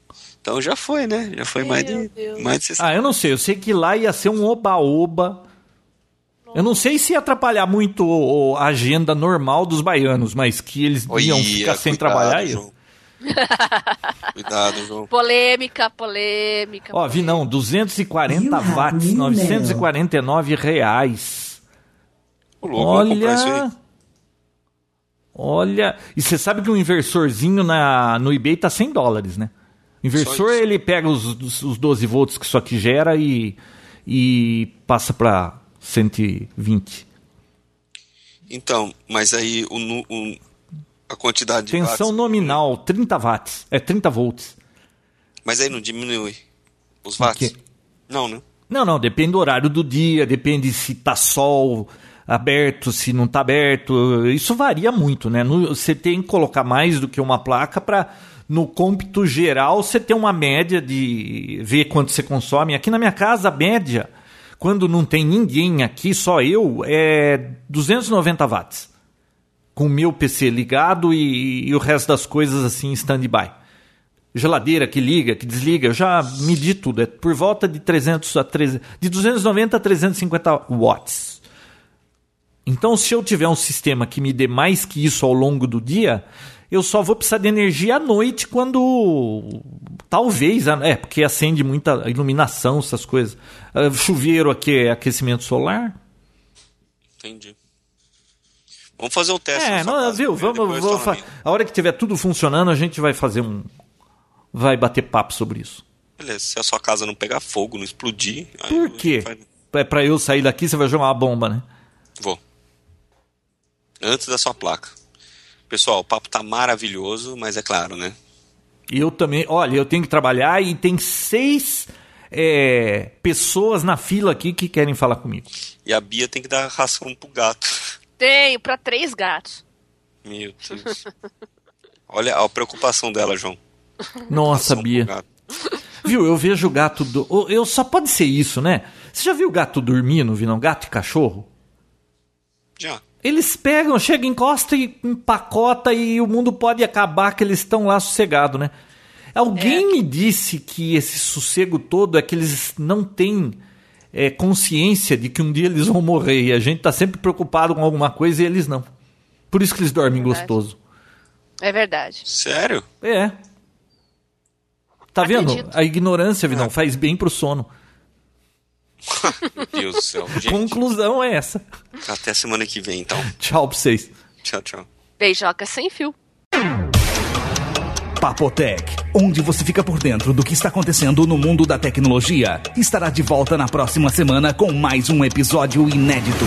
S2: Então já foi, né? Já foi mais de,
S1: Deus.
S2: mais de 60.
S3: Ah, eu não sei. Eu sei que lá ia ser um oba-oba. Eu não sei se ia atrapalhar muito a agenda normal dos baianos, mas que eles
S2: Oi,
S3: iam ficar sem trabalhar.
S2: João. cuidado, João.
S1: Polêmica, polêmica.
S3: Ó, vi não, 240
S4: You
S3: watts,
S4: new
S3: 949 reais.
S2: Louco.
S3: Olha. Olha. E você sabe que um inversorzinho na, no eBay tá 100 dólares, né? Inversor, ele pega os, os os 12 volts que isso aqui gera e, e passa pra 120.
S2: Então, mas aí o, o- a quantidade de
S3: Tensão
S2: watts-
S3: nominal, 30 watts. É 30 volts.
S2: Mas aí não diminui os watts? Não, né?
S3: Não, não, depende do horário do dia, depende se tá sol aberto, se não tá aberto. Isso varia muito, né? No- Você tem que colocar mais do que uma placa para no cômpito geral você ter uma média de ver quanto você consome. Aqui na minha casa, a média, quando não tem ninguém aqui, só eu, é 290 watts. Com o meu PC ligado e, e o resto das coisas assim em stand-by geladeira que liga, que desliga, eu já medi tudo, é por volta de 300 a 300, de 290 a 350 watts. Então, se eu tiver um sistema que me dê mais que isso ao longo do dia, eu só vou precisar de energia à noite quando talvez, é, porque acende muita iluminação, essas coisas. Ah, Chuveiro aqui é aquecimento solar.
S2: Entendi. Vamos fazer um teste.
S3: É, não,
S2: casa,
S3: viu? Vamos, vou fa-
S2: a
S3: hora que tiver tudo funcionando, a gente vai fazer um vai bater papo sobre isso.
S2: Beleza, se a sua casa não pegar fogo, não explodir...
S3: Por quê?
S2: vai-
S3: É pra eu sair daqui, você vai jogar uma bomba, né?
S2: Vou. Antes da sua placa. Pessoal, o papo tá maravilhoso, mas é claro, né?
S3: E eu também, olha, eu tenho que trabalhar e tem seis é, pessoas na fila aqui que querem falar comigo.
S2: E a Bia tem que dar ração pro gato.
S1: Tenho pra três gatos.
S2: Meu Deus. Olha a preocupação dela, João.
S3: Nossa,
S2: Ração
S3: Bia. Viu, eu vejo o gato do. Eu só pode ser isso, né? Você já viu gato dormindo, Vinão? Gato e cachorro?
S2: Já.
S3: Eles pegam, chegam, encosta e empacota e o mundo pode acabar que eles estão lá sossegados, né? Alguém me disse que esse sossego todo é que eles não têm é, consciência de que um dia eles vão morrer e a gente tá sempre preocupado com alguma coisa e eles não. Por isso que eles dormem
S1: Verdade.
S3: gostoso.
S1: É verdade.
S2: Sério?
S3: É. Tá vendo?
S1: Acredito.
S3: A ignorância, Vinão, faz bem pro sono.
S2: Meu Deus do céu. Gente,
S3: Conclusão é essa.
S2: até semana que vem, então.
S3: Tchau pra vocês.
S2: Tchau, tchau.
S1: Beijoca sem fio.
S4: Papotec, onde você fica por dentro do que está acontecendo no mundo da tecnologia, estará de volta na próxima semana com mais um episódio inédito.